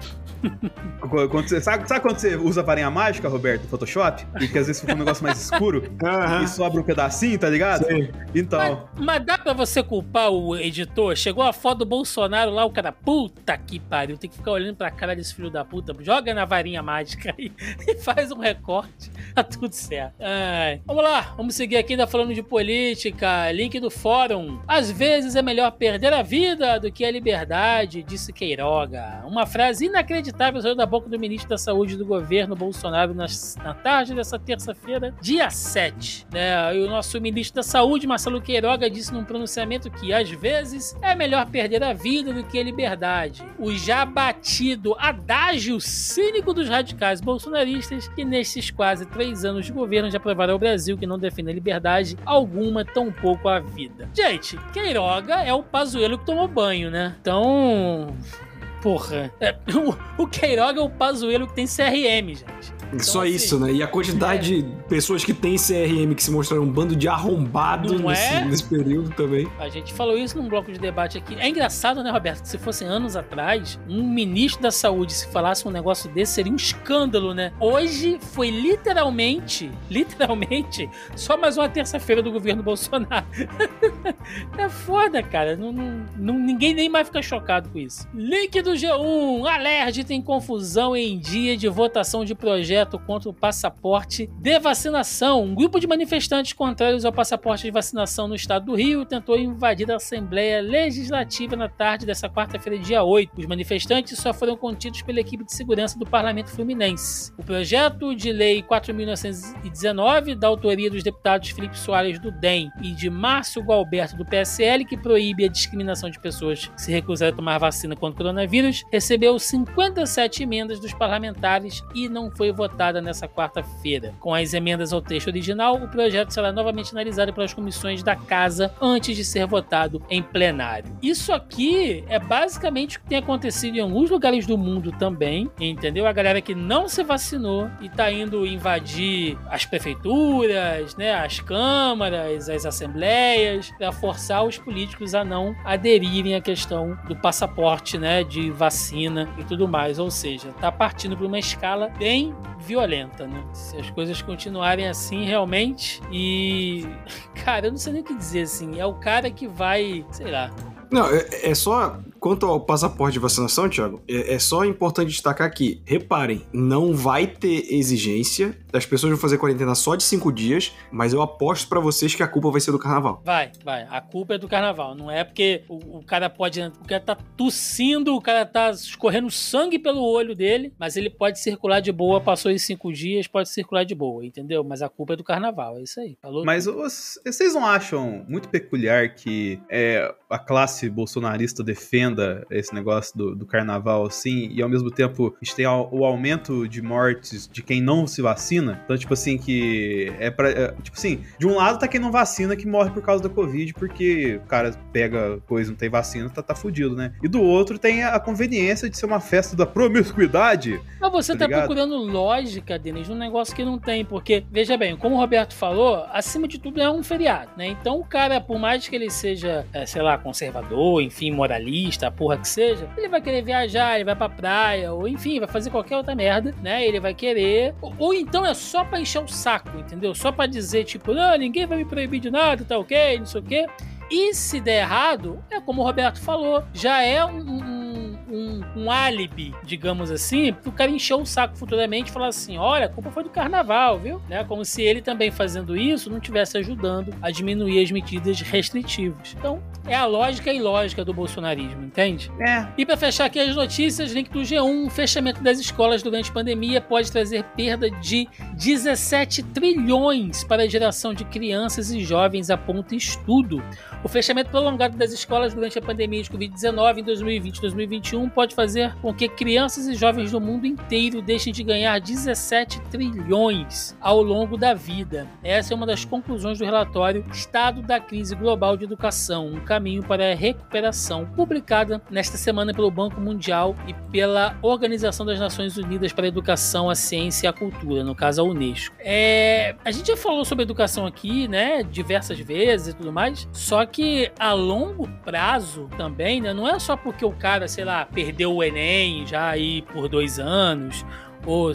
quando você, sabe, sabe quando você usa varinha mágica, Roberto, no Photoshop? E que às vezes fica um negócio mais escuro Aham. e sobra um pedacinho, tá ligado? Sei. Então. Mas, mas dá pra você culpar o editor? Chegou a foto do Bolsonaro lá, o cara, puta que pariu, tem que ficar olhando pra cara desse filho da puta, joga na varinha mágica aí e faz um recorte, tá tudo certo. Ai. Vamos lá, vamos seguir aqui ainda falando de política, link do fórum. Às vezes é melhor perder a vida do que a liberdade, disse Queiroga. Uma frase inacreditável saiu da boca do ministro da Saúde do governo Bolsonaro nas- na, tarde dessa terça-feira, dia 7. Né? E o nosso ministro da Saúde, Marcelo Queiroga, disse num pronunciamento que às vezes é melhor perder a vida do que a liberdade. O já batido adágio cínico dos radicais bolsonaristas que nesses quase três anos de governo já provaram ao Brasil que não defende liberdade alguma, tampouco a vida. Gente, Queiroga é o Pazuello que tomou banho, né? Então... Porra. É, o, o Queiroga é o Pazuello que tem CRM, gente. Só assim, isso, né? E a quantidade de pessoas que têm CRM que se mostraram um bando de arrombado nesse, é? nesse período também. A gente falou isso num bloco de debate aqui. É engraçado, né, Roberto? Que se fossem anos atrás, um ministro da saúde, se falasse um negócio desse, seria um escândalo, né? Hoje foi literalmente, literalmente, só mais uma terça-feira do governo Bolsonaro. é foda, cara. Não- não- ninguém nem mais fica chocado com isso. Link do G1. Alerj tem confusão em dia de votação de projeto contra o passaporte de vacinação. Um grupo de manifestantes contrários ao passaporte de vacinação no estado do Rio tentou invadir a Assembleia Legislativa na tarde dessa quarta-feira, dia 8. Os manifestantes só foram contidos pela equipe de segurança do Parlamento Fluminense. O projeto de lei 4.919, da autoria dos deputados Felipe Soares do DEM e de Márcio Gualberto do PSL, que proíbe a discriminação de pessoas que se recusarem a tomar vacina contra o coronavírus, recebeu 57 emendas dos parlamentares e não foi votada nessa quarta-feira. Com as emendas ao texto original, o projeto será novamente analisado pelas comissões da Casa antes de ser votado em plenário. Isso aqui é basicamente o que tem acontecido em alguns lugares do mundo também, entendeu? A galera que não se vacinou e tá indo invadir as prefeituras, né, as câmaras, as assembleias, para forçar os políticos a não aderirem à questão do passaporte, né, de vacina e tudo mais. Ou seja, tá partindo para uma escala bem violenta, né? Se as coisas continuarem assim realmente e cara, eu não sei nem o que dizer assim, é o cara que vai, sei lá, Não, é, é só. Quanto ao passaporte de vacinação, Thiago, é, é só importante destacar que, reparem, não vai ter exigência, as pessoas vão fazer quarentena só de cinco dias, mas eu aposto pra vocês que a culpa vai ser do carnaval. Vai, vai. A culpa é do carnaval. Não é porque o, o cara pode. O cara tá tossindo, o cara tá escorrendo sangue pelo olho dele, mas ele pode circular de boa. Passou os cinco dias, pode circular de boa, entendeu? Mas a culpa é do carnaval. É isso aí. Falou? Mas os- vocês não acham muito peculiar que é, a classe bolsonarista defenda esse negócio do, do carnaval assim, e ao mesmo tempo a gente tem o aumento de mortes de quem não se vacina? Então, tipo assim, que é pra. é, tipo assim, de um lado tá quem não vacina que morre por causa da Covid, porque o cara pega coisa, não tem vacina, tá, tá fudido, né? E do outro tem a conveniência de ser uma festa da promiscuidade. Mas você Tá tá, procurando lógica, Denis, num negócio que não tem. Porque, veja bem, como o Roberto falou, acima de tudo é um feriado, né? Então o cara, por mais que ele seja, é, sei lá, conservador, enfim, moralista, a porra que seja, ele vai querer viajar, ele vai pra praia, ou enfim, vai fazer qualquer outra merda, né? Ele vai querer. Ou, ou então é só pra encher o saco, entendeu? Só pra dizer, tipo, não, ninguém vai me proibir de nada, tá ok, não sei o quê. E se der errado, é como o Roberto falou, já é um, um, um- álibi, digamos assim, pro cara encher o saco futuramente e falar assim: olha, a culpa foi do carnaval, viu? Né? Como se ele também fazendo isso não estivesse ajudando a diminuir as medidas restritivas. Então, é a lógica e lógica do bolsonarismo, entende? É, E para fechar aqui as notícias, link do G1, o fechamento das escolas durante a pandemia pode trazer perda de 17 trilhões para a geração de crianças e jovens, aponta estudo. O fechamento prolongado das escolas durante a pandemia de Covid-19 em 2020 e 2021 2021 pode fazer com que crianças e jovens do mundo inteiro deixem de ganhar 17 trilhões ao longo da vida. Essa é uma das conclusões do relatório Estado da Crise Global de Educação, um caminho para a recuperação, publicada nesta semana pelo Banco Mundial e pela Organização das Nações Unidas para a Educação, a Ciência e a Cultura, no caso a Unesco. É, a gente já falou sobre educação aqui, né, diversas vezes e tudo mais, só que a longo prazo também, né, não é só porque o cara, sei lá, perdeu o Enem já aí por dois anos, ou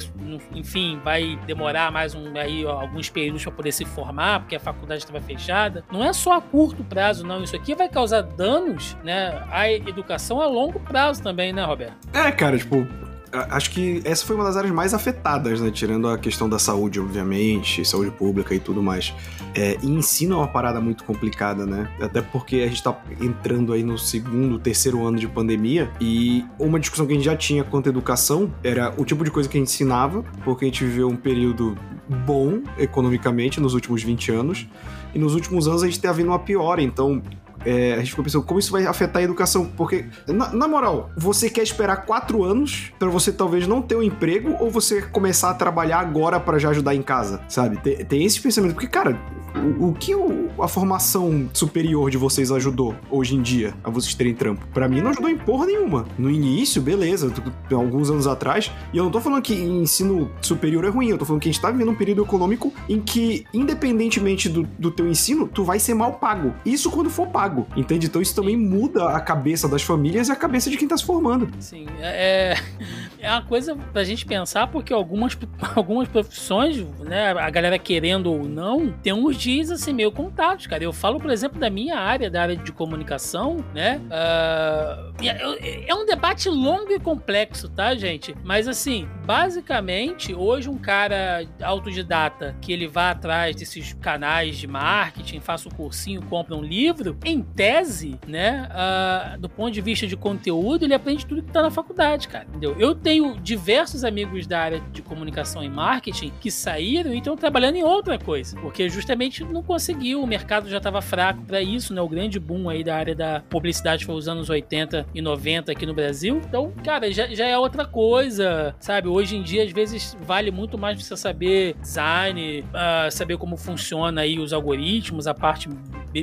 enfim, vai demorar mais um, aí, alguns períodos para poder se formar, porque a faculdade estava fechada. Não é só a curto prazo, não. Isso aqui vai causar danos né, à educação a longo prazo também, né, Roberto? É, cara, tipo, acho que essa foi uma das áreas mais afetadas, né? Tirando a questão da saúde, obviamente, saúde pública e tudo mais. É, e ensino é uma parada muito complicada, né? Até porque a gente tá entrando aí no segundo, terceiro ano de pandemia e uma discussão que a gente já tinha quanto à educação era o tipo de coisa que a gente ensinava, porque a gente viveu um período bom economicamente nos últimos 20 anos e nos últimos anos a gente tá vendo uma piora, então é, a gente ficou pensando como isso vai afetar a educação. Porque, na, na moral, você quer esperar quatro anos para você talvez não ter um emprego ou você começar a trabalhar agora para já ajudar em casa, sabe? Tem, tem esse pensamento. Porque, cara, o, o que o, a formação superior de vocês ajudou hoje em dia a vocês terem trampo? Para mim não ajudou em porra nenhuma. No início, beleza, alguns anos atrás, e eu não tô falando que ensino superior é ruim, eu tô falando que a gente tá vivendo um período econômico em que, independentemente do, do teu ensino, tu vai ser mal pago. Isso quando for pago, entende? Então isso também muda a cabeça das famílias e a cabeça de quem tá se formando. Sim, é, é uma coisa pra gente pensar, porque algumas, algumas profissões, né, a galera querendo ou não, tem uns dias assim meio contatos, cara. Eu falo, por exemplo, da minha área, da área de comunicação, né? Uh, é, é um debate longo e complexo, tá, gente? Mas assim, basicamente, hoje um cara autodidata que ele vá atrás desses canais de marketing, faça um cursinho, compra um livro, em tese, né? Uh, do ponto de vista de conteúdo, ele aprende tudo que tá na faculdade, cara. Entendeu? Eu tenho diversos amigos da área de comunicação e marketing que saíram e estão trabalhando em outra coisa, porque justamente não conseguiu, o mercado já estava fraco para isso, né? O grande boom aí da área da publicidade foi os anos 80 e 90 aqui no Brasil. Então, cara, já, já é outra coisa, sabe? Hoje em dia, às vezes, vale muito mais você saber design, uh, saber como funciona aí os algoritmos, a parte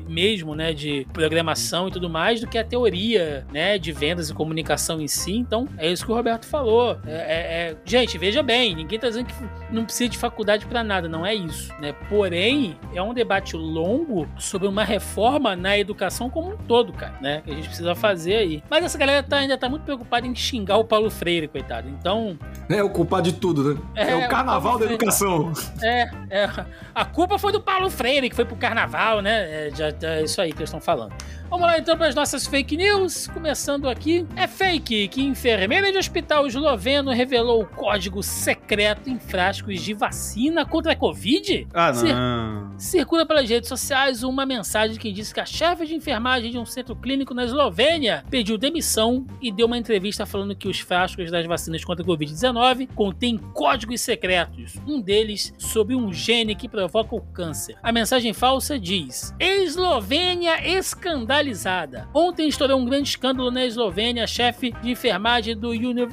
mesmo, né, de programação e tudo mais, do que a teoria, né, de vendas e comunicação em si. Então, é isso que o Roberto falou. É, é, é... Gente, veja bem, ninguém tá dizendo que não precisa de faculdade para nada, não é isso, né? Porém, é um debate longo sobre uma reforma na educação como um todo, cara, né, que a gente precisa fazer aí. Mas essa galera tá, ainda tá muito preocupada em xingar o Paulo Freire, coitado. Então, é o culpado de tudo, né? É, é o carnaval o da educação. É, é, a culpa foi do Paulo Freire, que foi pro carnaval, né? É, já, é isso aí que eles estão falando. Vamos lá então para as nossas fake news. Começando aqui. É fake que enfermeira de hospital esloveno revelou o código secreto em frascos de vacina contra a Covid? Ah, não. circula pelas redes sociais uma mensagem que diz que a chefe de enfermagem de um centro clínico na Eslovênia pediu demissão e deu uma entrevista falando que os frascos das vacinas contra a Covid-19 contêm códigos secretos, um deles sobre um gene que provoca o câncer. A mensagem falsa diz: Eslovênia escandalizada Ontem estourou um grande escândalo na Eslovênia. Chefe de enfermagem do Uni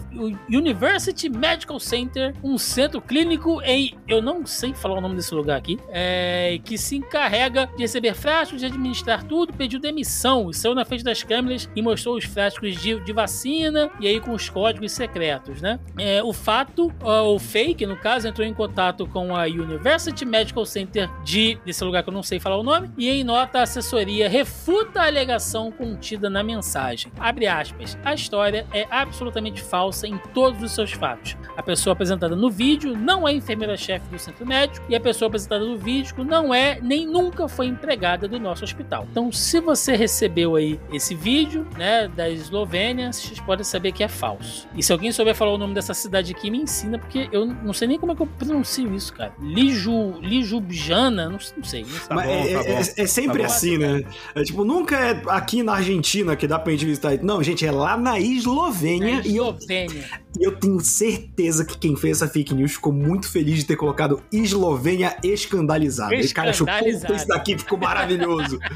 University Medical Center, um centro clínico em. Eu não sei falar o nome desse lugar aqui. É, que se encarrega de receber frascos, de administrar tudo, pediu demissão. E saiu na frente das câmeras e mostrou os frascos de, de vacina e aí com os códigos secretos, né? É, o fato, o fake, no caso, entrou em contato com a University Medical Center de desse lugar que eu não sei falar o nome, e em nota a assessoria refuta a alegação contida na mensagem. Abre aspas. A história é absolutamente falsa em todos os seus fatos. A pessoa apresentada no vídeo não é enfermeira-chefe do centro médico e a pessoa apresentada no vídeo não é nem nunca foi empregada do nosso hospital. Então, se você recebeu aí esse vídeo, né, da Eslovênia, vocês podem saber que é falso. E se alguém souber falar o nome dessa cidade aqui, me ensina, porque eu não sei nem como é que eu pronuncio isso, cara. Liju, Lijubjana, não, não sei. Não sei. Tá bom, é, tá é, é, sempre tá assim, né? É, tipo, nunca é aqui na Argentina que dá pra gente visitar. Não, gente, é lá na Eslovênia. Na Eslovênia. E eu tenho certeza que quem fez essa fake news ficou muito feliz de ter colocado Eslovênia escandalizada. Esse cara achou, puta, isso daqui ficou maravilhoso.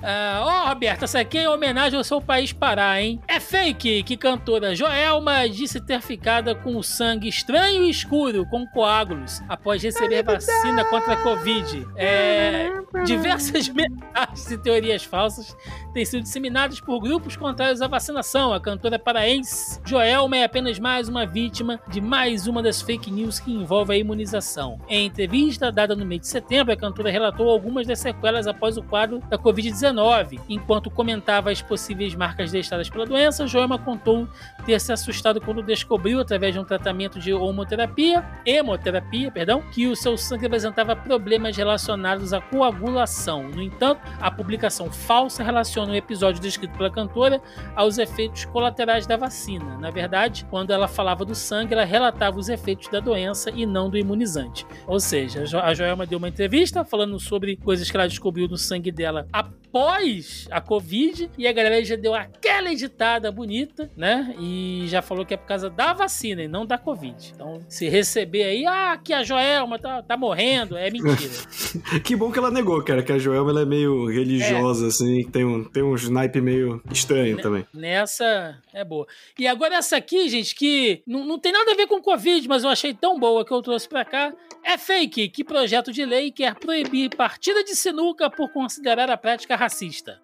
Ah, Ó, uh, oh, Roberto, essa aqui é em homenagem ao seu país Pará, hein? É fake que cantora Joelma disse ter ficado com sangue estranho e escuro, com coágulos, após receber vacina contra a Covid. É, diversas mensagens e teorias falsas têm sido disseminadas por grupos contrários à vacinação. A cantora paraense Joelma é apenas mais uma vítima de mais uma das fake news que envolve a imunização. Em entrevista dada no mês de setembro, a cantora relatou algumas das sequelas após o quadro da Covid-19. Enquanto comentava as possíveis marcas deixadas pela doença, Joelma contou ter se assustado quando descobriu, através de um tratamento de homoterapia, hemoterapia, perdão, que o seu sangue apresentava problemas relacionados à coagulação. No entanto, a publicação falsa relaciona o episódio descrito pela cantora aos efeitos colaterais da vacina. Na verdade, quando ela falava do sangue, ela relatava os efeitos da doença e não do imunizante. Ou seja, a Joelma deu uma entrevista falando sobre coisas que ela descobriu no sangue dela após a Covid e a galera já deu aquela editada bonita, né? E já falou que é por causa da vacina e não da Covid. Então, se receber aí, ah, que a Joelma tá, tá morrendo, é mentira. que bom que ela negou, cara, que a Joelma ela é meio religiosa, é. assim, tem um, tem um snipe meio estranho N também. Nessa é boa. E agora essa aqui, gente, que não, não tem nada a ver com Covid, mas eu achei tão boa que eu trouxe pra cá. É fake que projeto de lei quer proibir partida de sinuca por considerar a prática racista.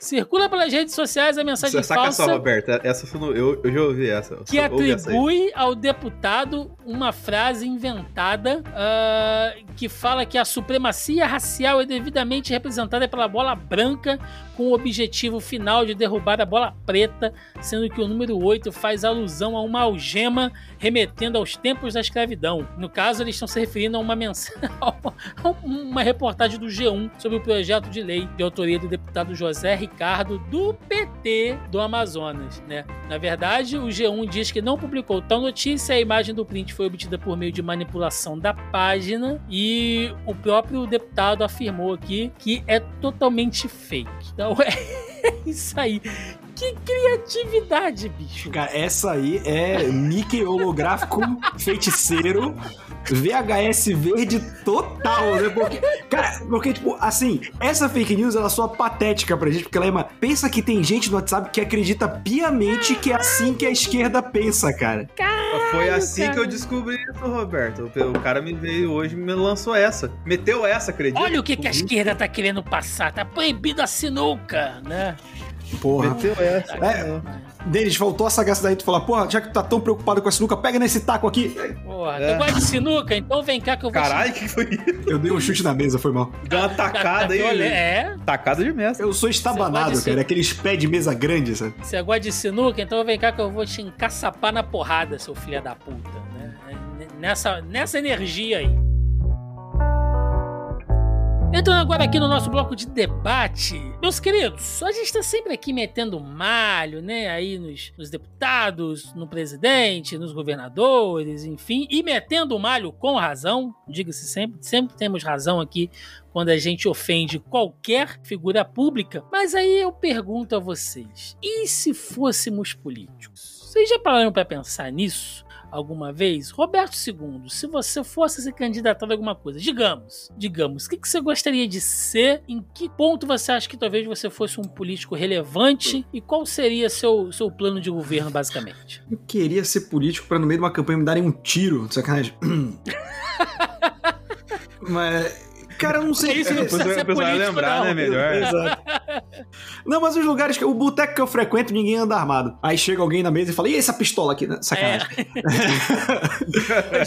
Circula pelas redes sociais a mensagem essa falsa. Saca Roberta. Essa eu, eu já ouvi essa. Que atribui essa ao deputado uma frase inventada uh, que fala que a supremacia racial é devidamente representada pela bola branca com o objetivo final de derrubar a bola preta, sendo que o número 8 faz alusão a uma algema remetendo aos tempos da escravidão. No caso, eles estão se referindo a uma mensagem, a uma reportagem do G1 sobre o projeto de lei de autoria do deputado José Ricardo do PT do Amazonas, né? Na verdade, o G1 diz que não publicou tal notícia, a imagem do print foi obtida por meio de manipulação da página e o próprio deputado afirmou aqui que é totalmente fake. Então é isso aí. Que criatividade, bicho. Cara, essa aí é Mickey holográfico feiticeiro VHS verde total, né? Porque, cara, porque, tipo, assim, essa fake news ela só patética pra gente, porque ela é uma. Pensa que tem gente no WhatsApp que acredita piamente que é assim que a esquerda pensa, cara. Caralho, Foi assim cara. que eu descobri isso, Roberto. O cara me veio hoje e me lançou essa. Meteu essa, acredita? Olha o que, que a esquerda tá querendo passar. Tá proibido a sinuca, né? Porra. Meteu essa. É, Denis, faltou a sagacidade de falar, porra, já que tu tá tão preocupado com a sinuca, pega nesse taco aqui. Porra, é. tu gosta de sinuca? Então vem cá que eu vou... Caralho, que foi isso? Eu dei um chute na mesa, foi mal. Deu uma tacada aí. É? Tacada de mesa. Eu sou estabanado, cara, aqueles pés de mesa grande, sabe? Você gosta de sinuca? Então vem cá que eu vou te encaçapar na porrada, seu filho da puta, né? Nessa, nessa energia aí. Entrando agora aqui no nosso bloco de debate, meus queridos, a gente está sempre aqui metendo malho, né? Aí nos, nos, deputados, no presidente, nos governadores, enfim, e metendo malho com razão, diga-se sempre, sempre temos razão aqui quando a gente ofende qualquer figura pública. Mas aí eu pergunto a vocês: e se fôssemos políticos? Vocês já pararam para pensar nisso? Alguma vez? Roberto II, se você fosse se candidatar a alguma coisa, digamos, digamos, o que, que você gostaria de ser? Em que ponto você acha que talvez você fosse um político relevante? E qual seria seu, seu plano de governo, basicamente? Eu queria ser político para no meio de uma campanha me darem um tiro, sacanagem. Mas Cara, eu não sei. Isso, depois o pessoal vai lembrar, né? Melhor. Exato. Não, mas os lugares que. O boteco que eu frequento, ninguém anda armado. Aí chega alguém na mesa e fala: e essa pistola aqui? Sacanagem.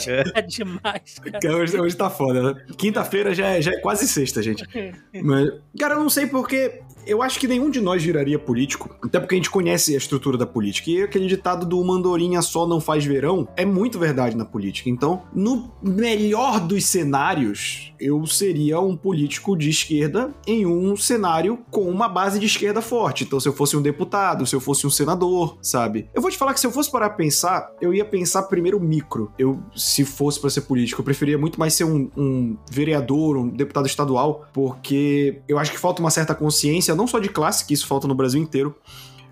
É, é demais, cara. Hoje, hoje tá foda, né? Quinta-feira já, é, já é quase sexta, gente. Mas, cara, eu não sei porque eu acho que nenhum de nós viraria político, até porque a gente conhece a estrutura da política. E aquele ditado do mandorinha só não faz verão é muito verdade na política. Então, no melhor dos cenários, eu seria um político de esquerda em um cenário com uma base de esquerda forte. Então, se eu fosse um deputado, se eu fosse um senador, sabe? Eu vou te falar que se eu fosse parar pensar, eu ia pensar primeiro micro. Eu, se fosse para ser político, eu preferia muito mais ser um, um vereador, um deputado estadual, porque eu acho que falta uma certa consciência não só de classe, que isso falta no Brasil inteiro,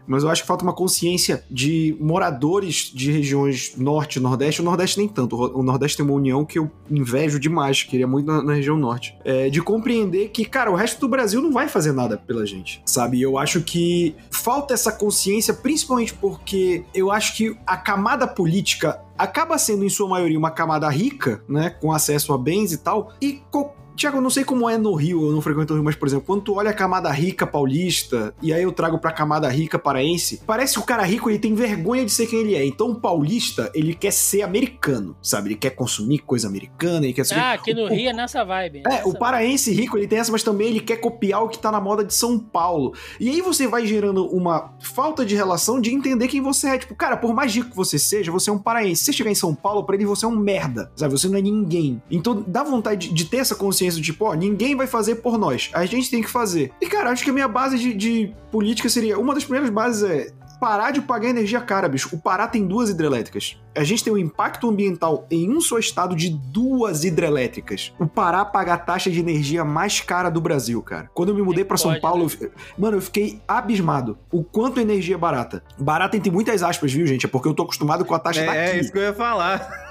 mas eu acho que falta uma consciência de moradores de regiões norte nordeste. O nordeste nem tanto, o nordeste tem uma união que eu invejo demais, queria muito na, na região norte. É, de compreender que, cara, o resto do Brasil não vai fazer nada pela gente, sabe? Eu acho que falta essa consciência, principalmente porque eu acho que a camada política acaba sendo, em sua maioria, uma camada rica, né? Com acesso a bens e tal, e Tiago, eu não sei como é no Rio, eu não frequento o Rio, mas, por exemplo, quando tu olha a camada rica paulista, e aí eu trago pra camada rica paraense, parece que o cara rico ele tem vergonha de ser quem ele é. Então o paulista, ele quer ser americano, sabe? Ele quer consumir coisa americana, ele quer ser. Ah, aqui no o, Rio é nessa vibe. É, nessa o paraense vibe. rico, ele tem essa, mas também ele quer copiar o que tá na moda de São Paulo. E aí você vai gerando uma falta de relação de entender quem você é. Tipo, cara, por mais rico que você seja, você é um paraense. Se você chegar em São Paulo, pra ele você é um merda, sabe? Você não é ninguém. Então dá vontade de, de ter essa consciência de, tipo, ó, ninguém ninguém vai fazer por nós. A gente tem que fazer. E, cara, acho que a minha base de, de política seria. Uma das primeiras bases é parar de pagar energia cara, bicho. O Pará tem duas hidrelétricas. A gente tem um impacto ambiental em um só estado de duas hidrelétricas. O Pará paga a taxa de energia mais cara do Brasil, cara. Quando eu me mudei para São pode, Paulo, né? eu... mano, eu fiquei abismado. O quanto a energia é barata. Barata entre muitas aspas, viu, gente? É porque eu tô acostumado com a taxa é, daqui. É, isso que eu ia falar.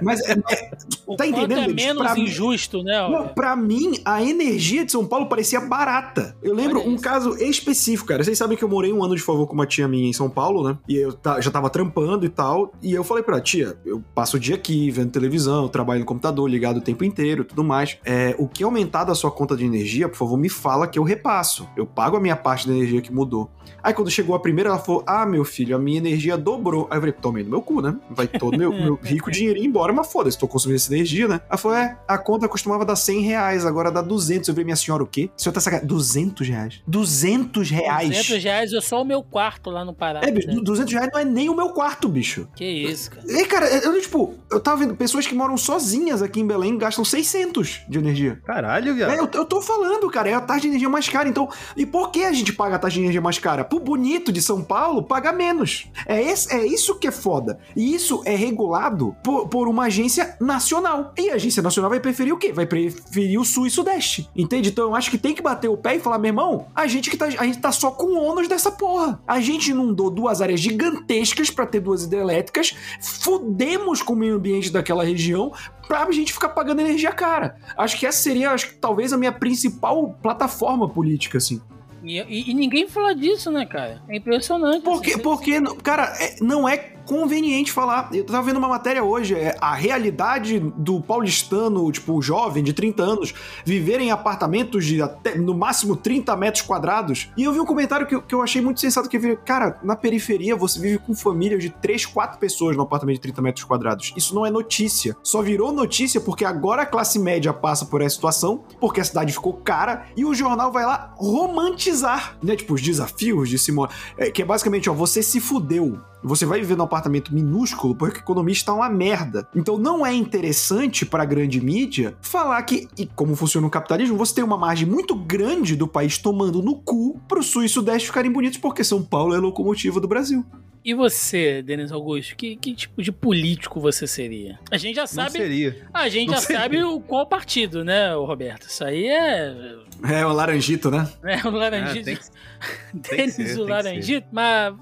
Mas é, é, tá entendendo? É menos pra injusto, mim, né? Não, pra mim, a energia de São Paulo parecia barata. Eu lembro um caso específico, cara. Vocês sabem que eu morei um ano de favor com uma tia minha em São Paulo, né? E eu já tava trampando e tal. E eu falei pra tia, eu passo o dia aqui vendo televisão, trabalho no computador, ligado o tempo inteiro tudo mais. É, o que aumentar da sua conta de energia, por favor, me fala que eu repasso. Eu pago a minha parte da energia que mudou. Aí quando chegou a primeira, ela falou: Ah, meu filho, a minha energia dobrou. Aí eu falei, tomei no meu cu, né? Vai todo meu, meu rico dinheirinho embora, mas foda-se, tô consumindo essa energia, né? Ela falou: É, a conta costumava dar 100 reais, agora dá 200. Eu falei, minha senhora, o quê? O senhor tá sacando? 200 reais? 200 reais? 200 reais é só o meu quarto lá no Pará. É, bicho, né? 200 reais não é nem o meu quarto, bicho. Que isso, cara. E, cara, eu, tipo, eu tava vendo pessoas que moram sozinhas aqui em Belém gastam 600 de energia. Caralho, viado. É, eu, eu tô falando, cara, é a taxa de energia mais cara. Então, e por que a gente paga a taxa de energia mais cara? Pro bonito de São Paulo, paga menos. É, esse, é isso que é foda. E isso é regulado por, por uma agência nacional. E a agência nacional vai preferir o quê? Vai preferir o sul e sudeste. Entende? Então eu acho que tem que bater o pé e falar, meu irmão, a gente que tá, a gente tá só com ônus dessa porra. A gente inundou duas áreas gigantescas para ter duas hidrelétricas, fudemos com o meio ambiente daquela região pra gente ficar pagando energia cara. Acho que essa seria, acho que talvez a minha principal plataforma política, assim. E, e, e, ninguém fala disso, né, cara? É impressionante. Porque, assim, porque cara, é, não é conveniente falar. Eu tava vendo uma matéria hoje, é a realidade do paulistano, tipo, jovem, de 30 anos, viver em apartamentos de até, no máximo 30 metros quadrados. E eu vi um comentário que, que eu achei muito sensato, que eu cara, na periferia você vive com famílias de 3, 4 pessoas no apartamento de 30 metros quadrados. Isso não é notícia. Só virou notícia porque agora a classe média passa por essa situação, porque a cidade ficou cara, e o jornal vai lá romantizar, né? Tipo, os desafios de Simone. É, que é basicamente, ó, você se fudeu. Você vai viver num apartamento minúsculo porque a economia está uma merda. Então não é interessante para a grande mídia falar que, e como funciona o capitalismo, você tem uma margem muito grande do país tomando no cu para o sul e sudeste ficarem bonitos porque São Paulo é a locomotiva do Brasil. E você, Denis Augusto, que, que, tipo de político você seria? A gente já sabe. Não seria. A gente Não já seria. sabe o, qual partido, né, Roberto? Isso aí é. É o Laranjito, né? É o Laranjito. Ah, que... Denis o Laranjito. Mas,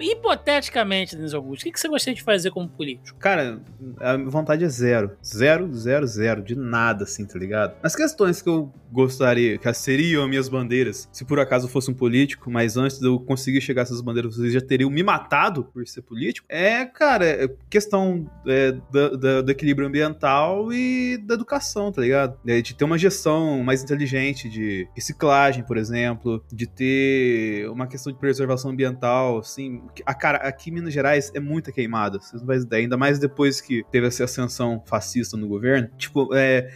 hipoteticamente, Denis Augusto, o que, que você gostaria de fazer como político? Cara, a vontade é zero. Zero, zero, zero. De nada, assim, tá ligado? As questões que eu gostaria, que seriam minhas bandeiras, se por acaso eu fosse um político, mas antes de eu conseguir chegar a essas bandeiras, vocês já teriam me matado por ser político, é, cara, é questão é, do, do, do, equilíbrio ambiental e da educação, tá ligado? É, de ter uma gestão mais inteligente de reciclagem, por exemplo, de ter uma questão de preservação ambiental, assim. A, cara, aqui em Minas Gerais é muita queimada, vocês não fazem ideia, ainda mais depois que teve essa ascensão fascista no governo. Tipo, é,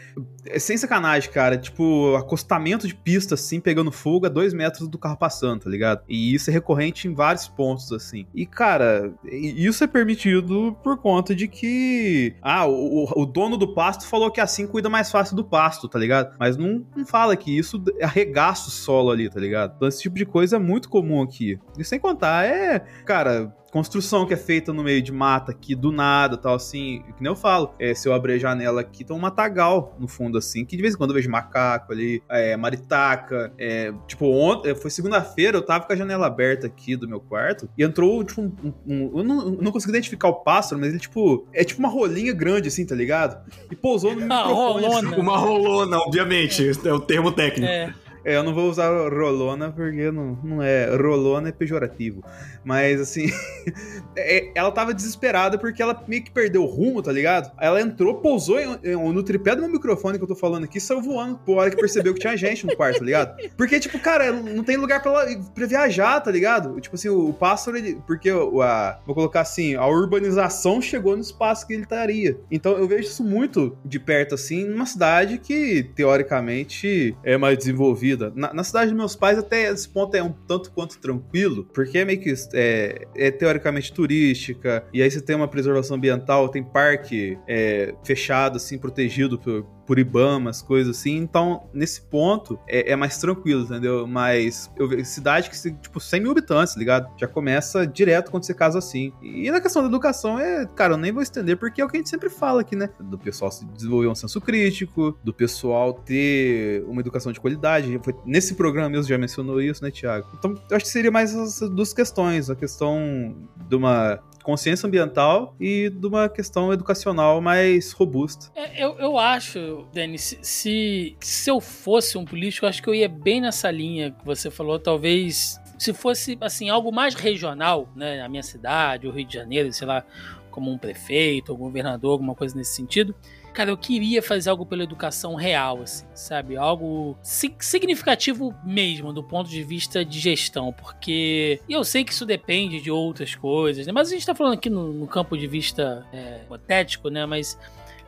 é sem sacanagem, cara, tipo, acostamento de pista, assim, pegando fogo a dois metros do carro passando, tá ligado? E isso é recorrente em vários pontos, assim. E, cara, isso é permitido por conta de que. Ah, o, o dono do pasto falou que assim cuida mais fácil do pasto, tá ligado? Mas não, não fala que isso arregaça o solo ali, tá ligado? Então, esse tipo de coisa é muito comum aqui. E sem contar, é. Cara, construção que é feita no meio de mata aqui, do nada, tal, assim, que nem eu falo, é, se eu abrir a janela aqui, tem um matagal no fundo, assim, que de vez em quando eu vejo macaco ali, é, maritaca, é, tipo, ontem, foi segunda-feira, eu tava com a janela aberta aqui do meu quarto, e entrou, tipo, um, um, um eu, não, eu não consegui identificar o pássaro, mas ele, tipo, é tipo uma rolinha grande, assim, tá ligado? E pousou no Ah, microfone. rolona. Uma rolona, obviamente. É o termo técnico. É. É, eu não vou usar rolona porque não, não é. Rolona é pejorativo. Mas assim. é, ela tava desesperada porque ela meio que perdeu o rumo, tá ligado? Ela entrou, pousou no tripé do meu microfone que eu tô falando aqui, saiu voando. Por hora que percebeu que tinha gente no quarto, tá ligado? Porque, tipo, cara, não tem lugar pra, ela, pra viajar, tá ligado? Tipo assim, o, o pássaro, ele. Porque a. Vou colocar assim, a urbanização chegou no espaço que ele estaria. Então eu vejo isso muito de perto, assim, numa cidade que, teoricamente, é mais desenvolvida. Na, na cidade dos meus pais, até esse ponto é um tanto quanto tranquilo, porque é meio que é, é teoricamente turística, e aí você tem uma preservação ambiental, tem parque é, fechado, assim, protegido por, por Ibamas, coisas assim. Então, nesse ponto, é, é mais tranquilo, entendeu? Mas eu vejo cidade que, tipo, 100 mil habitantes, ligado? Já começa direto quando você casa assim. E na questão da educação, é, cara, eu nem vou estender, porque é o que a gente sempre fala aqui, né? Do pessoal se desenvolver um senso crítico, do pessoal ter uma educação de qualidade. Foi, nesse programa mesmo já mencionou isso, né, Tiago? Então, eu acho que seria mais essas duas questões. A questão de uma consciência ambiental e de uma questão educacional mais robusta. É, eu, eu acho, Denis, se, se, se eu fosse um político, eu acho que eu ia bem nessa linha que você falou. Talvez se fosse assim algo mais regional, né, na minha cidade, o Rio de Janeiro, sei lá, como um prefeito, ou governador, alguma coisa nesse sentido. Cara, eu queria fazer algo pela educação real, assim, sabe? Algo si- significativo mesmo, do ponto de vista de gestão, porque eu sei que isso depende de outras coisas, né? Mas a gente tá falando aqui no, no campo de vista é, hipotético, né? Mas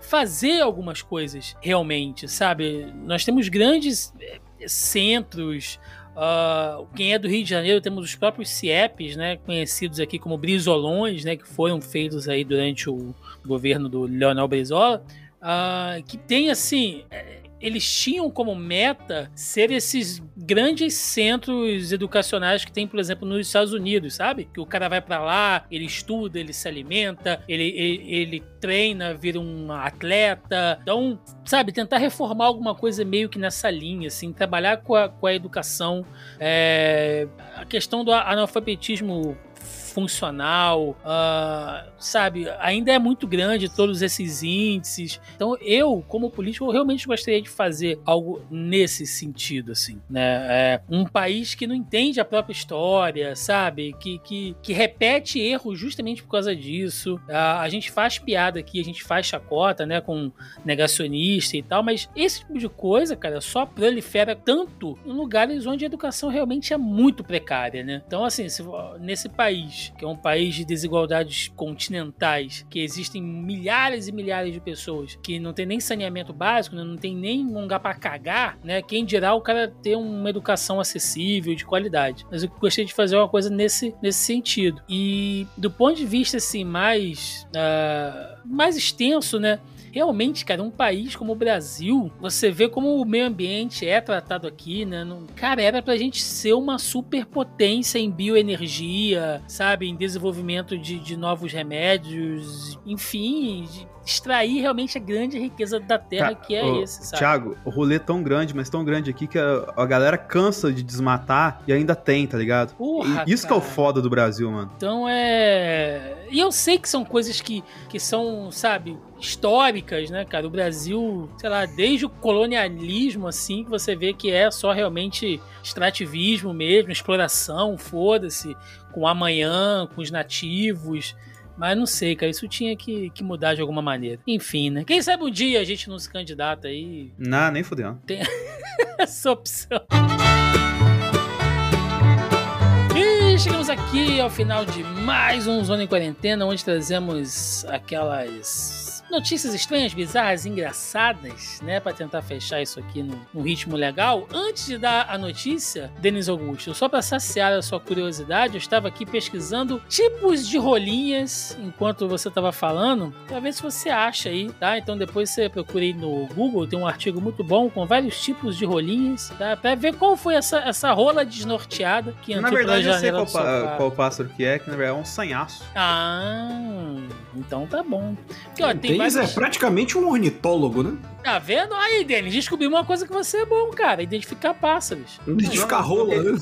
fazer algumas coisas realmente, sabe? Nós temos grandes eh, centros. ah, quem é do Rio de Janeiro, temos os próprios CIEPs, né, conhecidos aqui como Brizolões, né, que foram feitos aí durante o governo do Leonel Brizola, ah, que tem assim, eh, eles tinham como meta ser esses grandes centros educacionais que tem, por exemplo, nos Estados Unidos, sabe? Que o cara vai pra lá, ele estuda, ele se alimenta, ele, ele, ele treina, vira um atleta. Então, sabe, tentar reformar alguma coisa meio que nessa linha, assim, trabalhar com a, com a educação, é, a questão do analfabetismo funcional, ah, sabe, ainda é muito grande todos esses índices. Então eu, como político, eu realmente gostaria de fazer algo nesse sentido, assim, né? É, um país que não entende a própria história, sabe, que, que, que repete erros justamente por causa disso. Ah, a gente faz piada aqui, a gente faz chacota, né, com negacionista e tal, mas esse tipo de coisa, cara, só prolifera tanto em lugares onde a educação realmente é muito precária, né? Então, assim, se, nesse país, que é um país de desigualdades continentais, que existem milhares e milhares de pessoas que não tem nem saneamento básico, né, não tem nem um lugar para cagar, né? Quem dirá o cara ter uma educação acessível, de qualidade. Mas eu gostaria de fazer uma coisa nesse, nesse sentido. E do ponto de vista, assim, mais, ah, mais extenso, né? Realmente, cara, um país como o Brasil, você vê como o meio ambiente é tratado aqui, né? Não- Cara, era pra gente ser uma superpotência em bioenergia, sabe? Em desenvolvimento de, de novos remédios, enfim, de extrair realmente a grande riqueza da terra que é ô, esse, sabe? Thiago, o rolê é tão grande, mas tão grande aqui que a, a galera cansa de desmatar e ainda tem, tá ligado? Porra, E isso que é o cara. foda do Brasil, mano. Então é. E eu sei que são coisas que, que são, sabe, históricas, né, cara? O Brasil, sei lá, desde o colonialismo, assim, que você vê que é só realmente extrativismo mesmo, exploração, foda-se, com o amanhã, com os nativos. Mas não sei, cara, isso tinha que, que mudar de alguma maneira. Enfim, né? Quem sabe um dia a gente não se candidata aí. Não, nem fudendo. Essa opção. E chegamos aqui ao final de mais um Zona em Quarentena, onde trazemos aquelas notícias estranhas, bizarras, engraçadas, né? Pra tentar fechar isso aqui no, num ritmo legal. Antes de dar a notícia, Denis Augusto, só pra saciar a sua curiosidade, eu estava aqui pesquisando tipos de rolinhas enquanto você estava falando, pra ver se você acha aí, tá? Então depois você procura aí no Google, tem um artigo muito bom com vários tipos de rolinhas, tá? Pra ver qual foi essa, essa rola desnorteada que Na entrou pela verdade, eu sei qual qual pássaro que é, que na verdade é um sanhaço. Ah, então tá bom. Porque, ó, tem Denis vários... é praticamente um ornitólogo, né? Tá vendo? Aí, Denis, descobri uma coisa que você é bom, cara. Identificar pássaros. Identificar rola, né?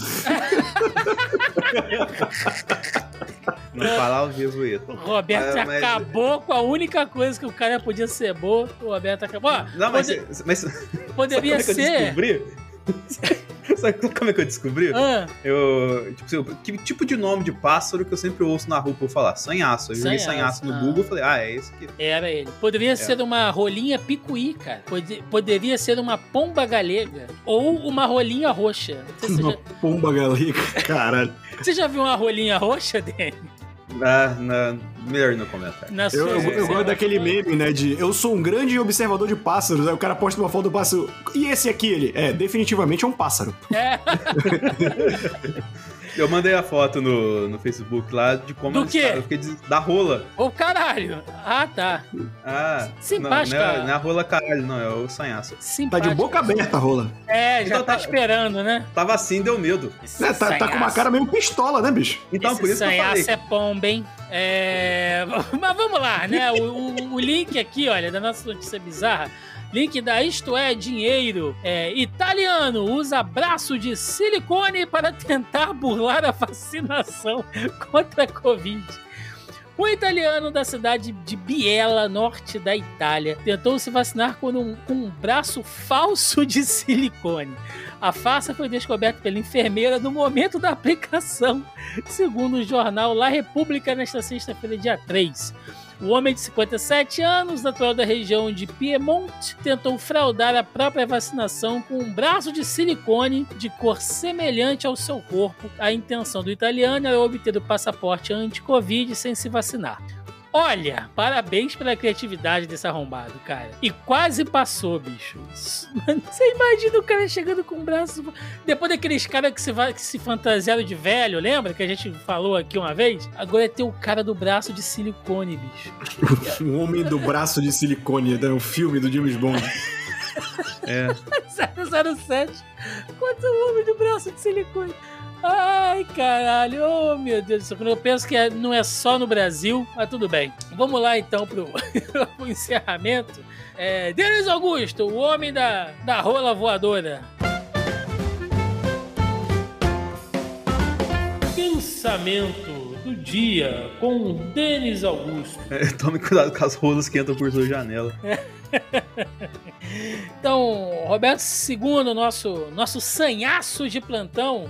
Não falar ao vivo isso. O Roberto Ah, mas- acabou com a única coisa que o cara podia ser bom. O Roberto acabou. Não, mas, pode- mas sabe poderia como é que eu ser. Sabe como é que eu descobri? Ah, Eu, tipo, assim, que tipo de nome de pássaro que eu sempre ouço na rua por falar? Sanhaço. Eu joguei Sanhaço, no ah. Google e falei, ah, é esse aqui. era ele. Poderia ser uma rolinha picuí, cara. Pode- poderia ser uma pomba galega. Ou uma rolinha roxa. Se Uma já, pomba galega, caralho. você já viu uma rolinha roxa, Denis? Ah, na, melhor no comentário. Na Eu, eu, eu gosto daquele meme, né? De eu sou um grande observador de pássaros. Aí o cara posta uma foto do pássaro. E esse aqui, ele? É, definitivamente é um pássaro. É. Eu mandei a foto no, no Facebook lá de como Do quê? estavam- Eu fiquei des- da rola. Ô, caralho. Ah, tá. Ah, Simpática. Não, não, é, não é a rola caralho, não, é o sanhaço. Tá Simpático. de boca aberta a rola. É, já Então tá tá- esperando, né? Tava assim, deu medo. Né, tá, tá com uma cara meio pistola, né, bicho? Então, Esse por isso que eu sanhaço falei. é pomba, hein? É... Mas vamos lá, né? O, o- o link aqui, olha, da nossa notícia bizarra. Link da Isto É Dinheiro. É, italiano usa braço de silicone para tentar burlar a vacinação contra a Covid. Um italiano da cidade de Biella, norte da Itália, tentou se vacinar com um, com um braço falso de silicone. A farsa foi descoberta pela enfermeira no momento da aplicação, segundo o jornal La República nesta sexta-feira, dia 3. O homem de 57 anos, natural da região de Piemonte, tentou fraudar a própria vacinação com um braço de silicone de cor semelhante ao seu corpo. A intenção do italiano era obter o passaporte anti-Covid sem se vacinar. Olha, parabéns pela criatividade desse arrombado, cara. E quase passou, bicho. Mano, você imagina o cara chegando com o braço. Depois daqueles caras que se, que se fantasiaram de velho, lembra? Que a gente falou aqui uma vez? Agora é ter o cara do braço de silicone, bicho. Um homem do braço de silicone, né? Um filme do James Bond. É. 007 contra o homem do braço de silicone. Ai, caralho, oh meu Deus do céu. Quando eu penso que é- não é só no Brasil, mas tudo bem. Vamos lá então pro, pro encerramento. É, Denis Augusto, o homem da, da rola voadora. Pensamento do dia com Denis Augusto. É, Tome cuidado com as rolas que entram por sua janela. Então, Roberto II, nosso, nosso sanhaço de plantão.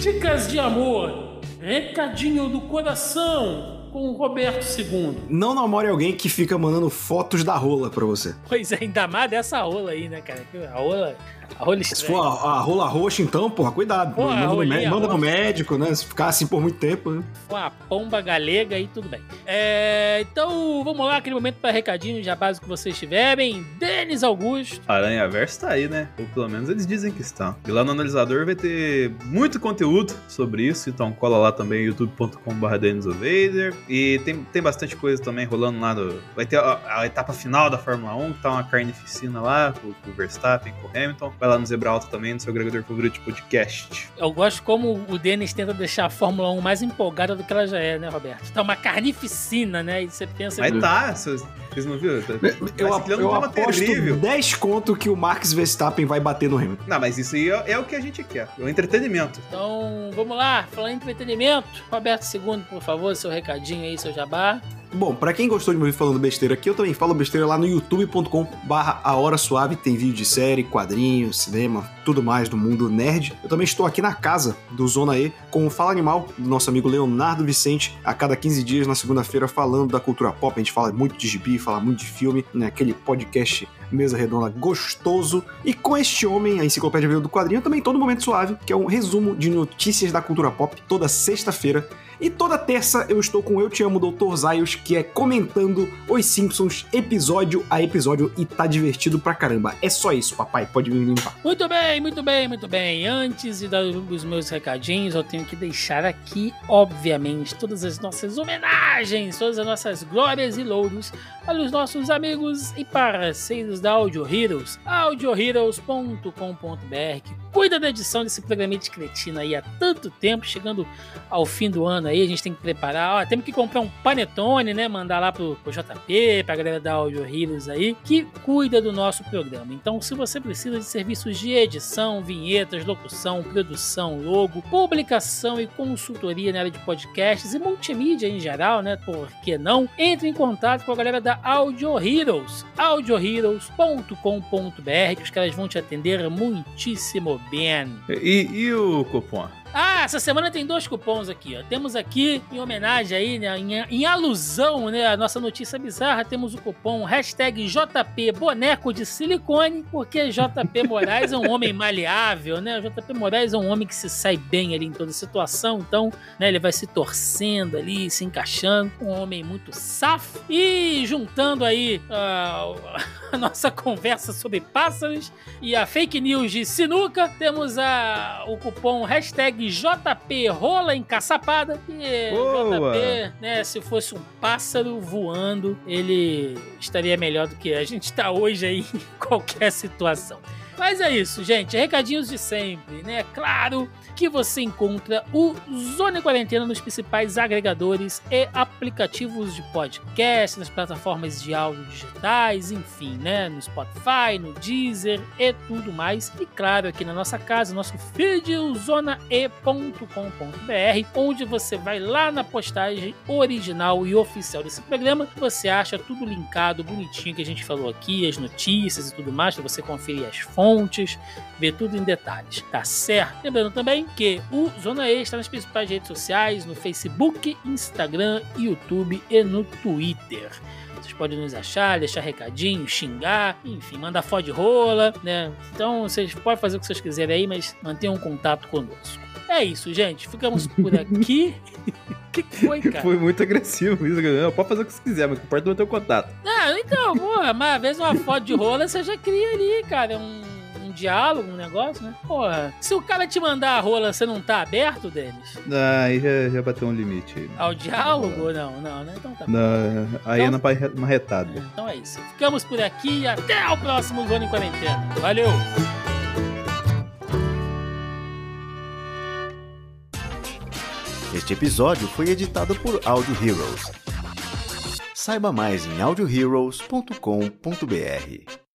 Dicas de amor, recadinho do coração com o Roberto II. Não namore alguém que fica mandando fotos da rola pra você. Pois é, ainda mais dessa rola aí, né, cara? A rola, a rola Se estranha. for a, a rola roxa, então, porra, cuidado. Pô, manda, no, manda roxa. médico, né? Se ficar assim por muito tempo, né? com a pomba galega e tudo bem. É, então, vamos lá, aquele momento para recadinho já básico que vocês tiverem. Denis Augusto. Aranha Verso tá aí, né? Ou pelo menos eles dizem que estão. E lá no analisador vai ter muito conteúdo sobre isso, então cola lá também youtube.com.br DenisOvader. E tem, tem bastante coisa também rolando lá. Do, vai ter a, a etapa final da Fórmula 1, que tá uma carnificina lá, com o Verstappen, com o Hamilton. Vai lá no Zebra Alta também, no seu agregador favorito de podcast. Eu gosto como o Denis tenta deixar a Fórmula 1 mais empolgada do que ela já é, né, Roberto? Tá uma carnificina, né? E você pensa. Mas tá, vocês, não viram? Tá- Eu, Vai se criando um eu clima aposto terrível. 10 conto que o Max Verstappen vai bater no Hamilton. Não, mas isso aí é, é o que a gente quer, é o entretenimento. Então, vamos lá, falando em entretenimento. Roberto II, por favor, seu recadinho aí, seu jabá. Bom, pra quem gostou de me ouvir falando besteira aqui, eu também falo besteira lá no youtube.com barra A Hora Suave, tem vídeo de série, quadrinhos, cinema, tudo mais do mundo nerd. Eu também estou aqui na casa do Zona E com o Fala Animal, do nosso amigo Leonardo Vicente, a cada 15 dias na segunda-feira falando da cultura pop. A gente fala muito de gibi, fala muito de filme, né? Aquele podcast mesa redonda gostoso. E com este homem, a Enciclopédia do Quadrinho, também todo momento suave, que é um resumo de notícias da cultura pop toda sexta-feira. E toda terça eu estou com Eu Te Amo, Dr. Zaios, que é comentando Os Simpsons episódio a episódio e tá divertido pra caramba. É só isso, papai, pode me limpar. Muito bem, muito bem, muito bem. Antes de dar os meus recadinhos, eu tenho que deixar aqui, obviamente, todas as nossas homenagens, todas as nossas glórias e louros para os nossos amigos e parceiros da Audio Heroes, audioheroes.com.br, que cuida da edição desse programinha de cretina aí há tanto tempo, chegando ao fim do ano aí, a gente tem que preparar, ó, temos que comprar um panetone, né, mandar lá pro, pro JP, pra galera da Audio Heroes aí, que cuida do nosso programa. Então, se você precisa de serviços de edição, vinhetas, locução, produção, logo, publicação e consultoria na área de podcasts e multimídia em geral, né, por que não? Entre em contato com a galera da Audio Heroes, audioheroes.com.br, que os caras vão te atender muitíssimo bem. E, e o cupom? Ah, essa semana tem dois cupons aqui, ó. Temos aqui, em homenagem aí, né, em, em alusão, né, à nossa notícia bizarra, temos o cupom hashtag JP Boneco de Silicone, porque JP Moraes é um homem maleável, né? O JP Moraes é um homem que se sai bem ali em toda situação, então, né, ele vai se torcendo ali, se encaixando, um homem muito safo. E juntando aí uh, a nossa conversa sobre pássaros e a fake news de sinuca, temos a, o cupom hashtag JP rola encaçapada. E Boa. JP, né, se fosse um pássaro voando, ele estaria melhor do que a gente está hoje aí em qualquer situação. Mas é isso, gente. Recadinhos de sempre, né? Claro que você encontra o Zona Quarentena nos principais agregadores e aplicativos de podcast, nas plataformas de áudio digitais, enfim, né? No Spotify, no Deezer e tudo mais. E claro, aqui na nossa casa, nosso feed, o zonae.com.br, onde você vai lá na postagem original e oficial desse programa, você acha tudo linkado, bonitinho que a gente falou aqui, as notícias e tudo mais, para você conferir as fontes, ver tudo em detalhes, tá certo? Lembrando também que o Zona E está nas principais redes sociais, no Facebook, Instagram, YouTube e no Twitter. Vocês podem nos achar, deixar recadinho, xingar, enfim, mandar foto de rola, né? Então vocês podem fazer o que vocês quiserem aí, mas mantenham um contato conosco. É isso, gente. Ficamos por aqui. O que foi, cara? Foi muito agressivo isso. Não, pode fazer o que você quiser, mas o que importa é manter o contato. Não, então, porra, mas às vezes uma foto de rola você já cria ali, cara, um, um diálogo, um negócio, né? Porra, se o cara te mandar a rola, você não tá aberto, Denis? Ah, Aí já, já bateu um limite aí. Ao diálogo? Não, não, né? Então tá bom. Na- aí é na parre- marretada. Então é isso. Ficamos por aqui e até o próximo Zona em Quarentena. Valeu! Este episódio foi editado por Audio Heroes. Saiba mais em audioheroes.com.br.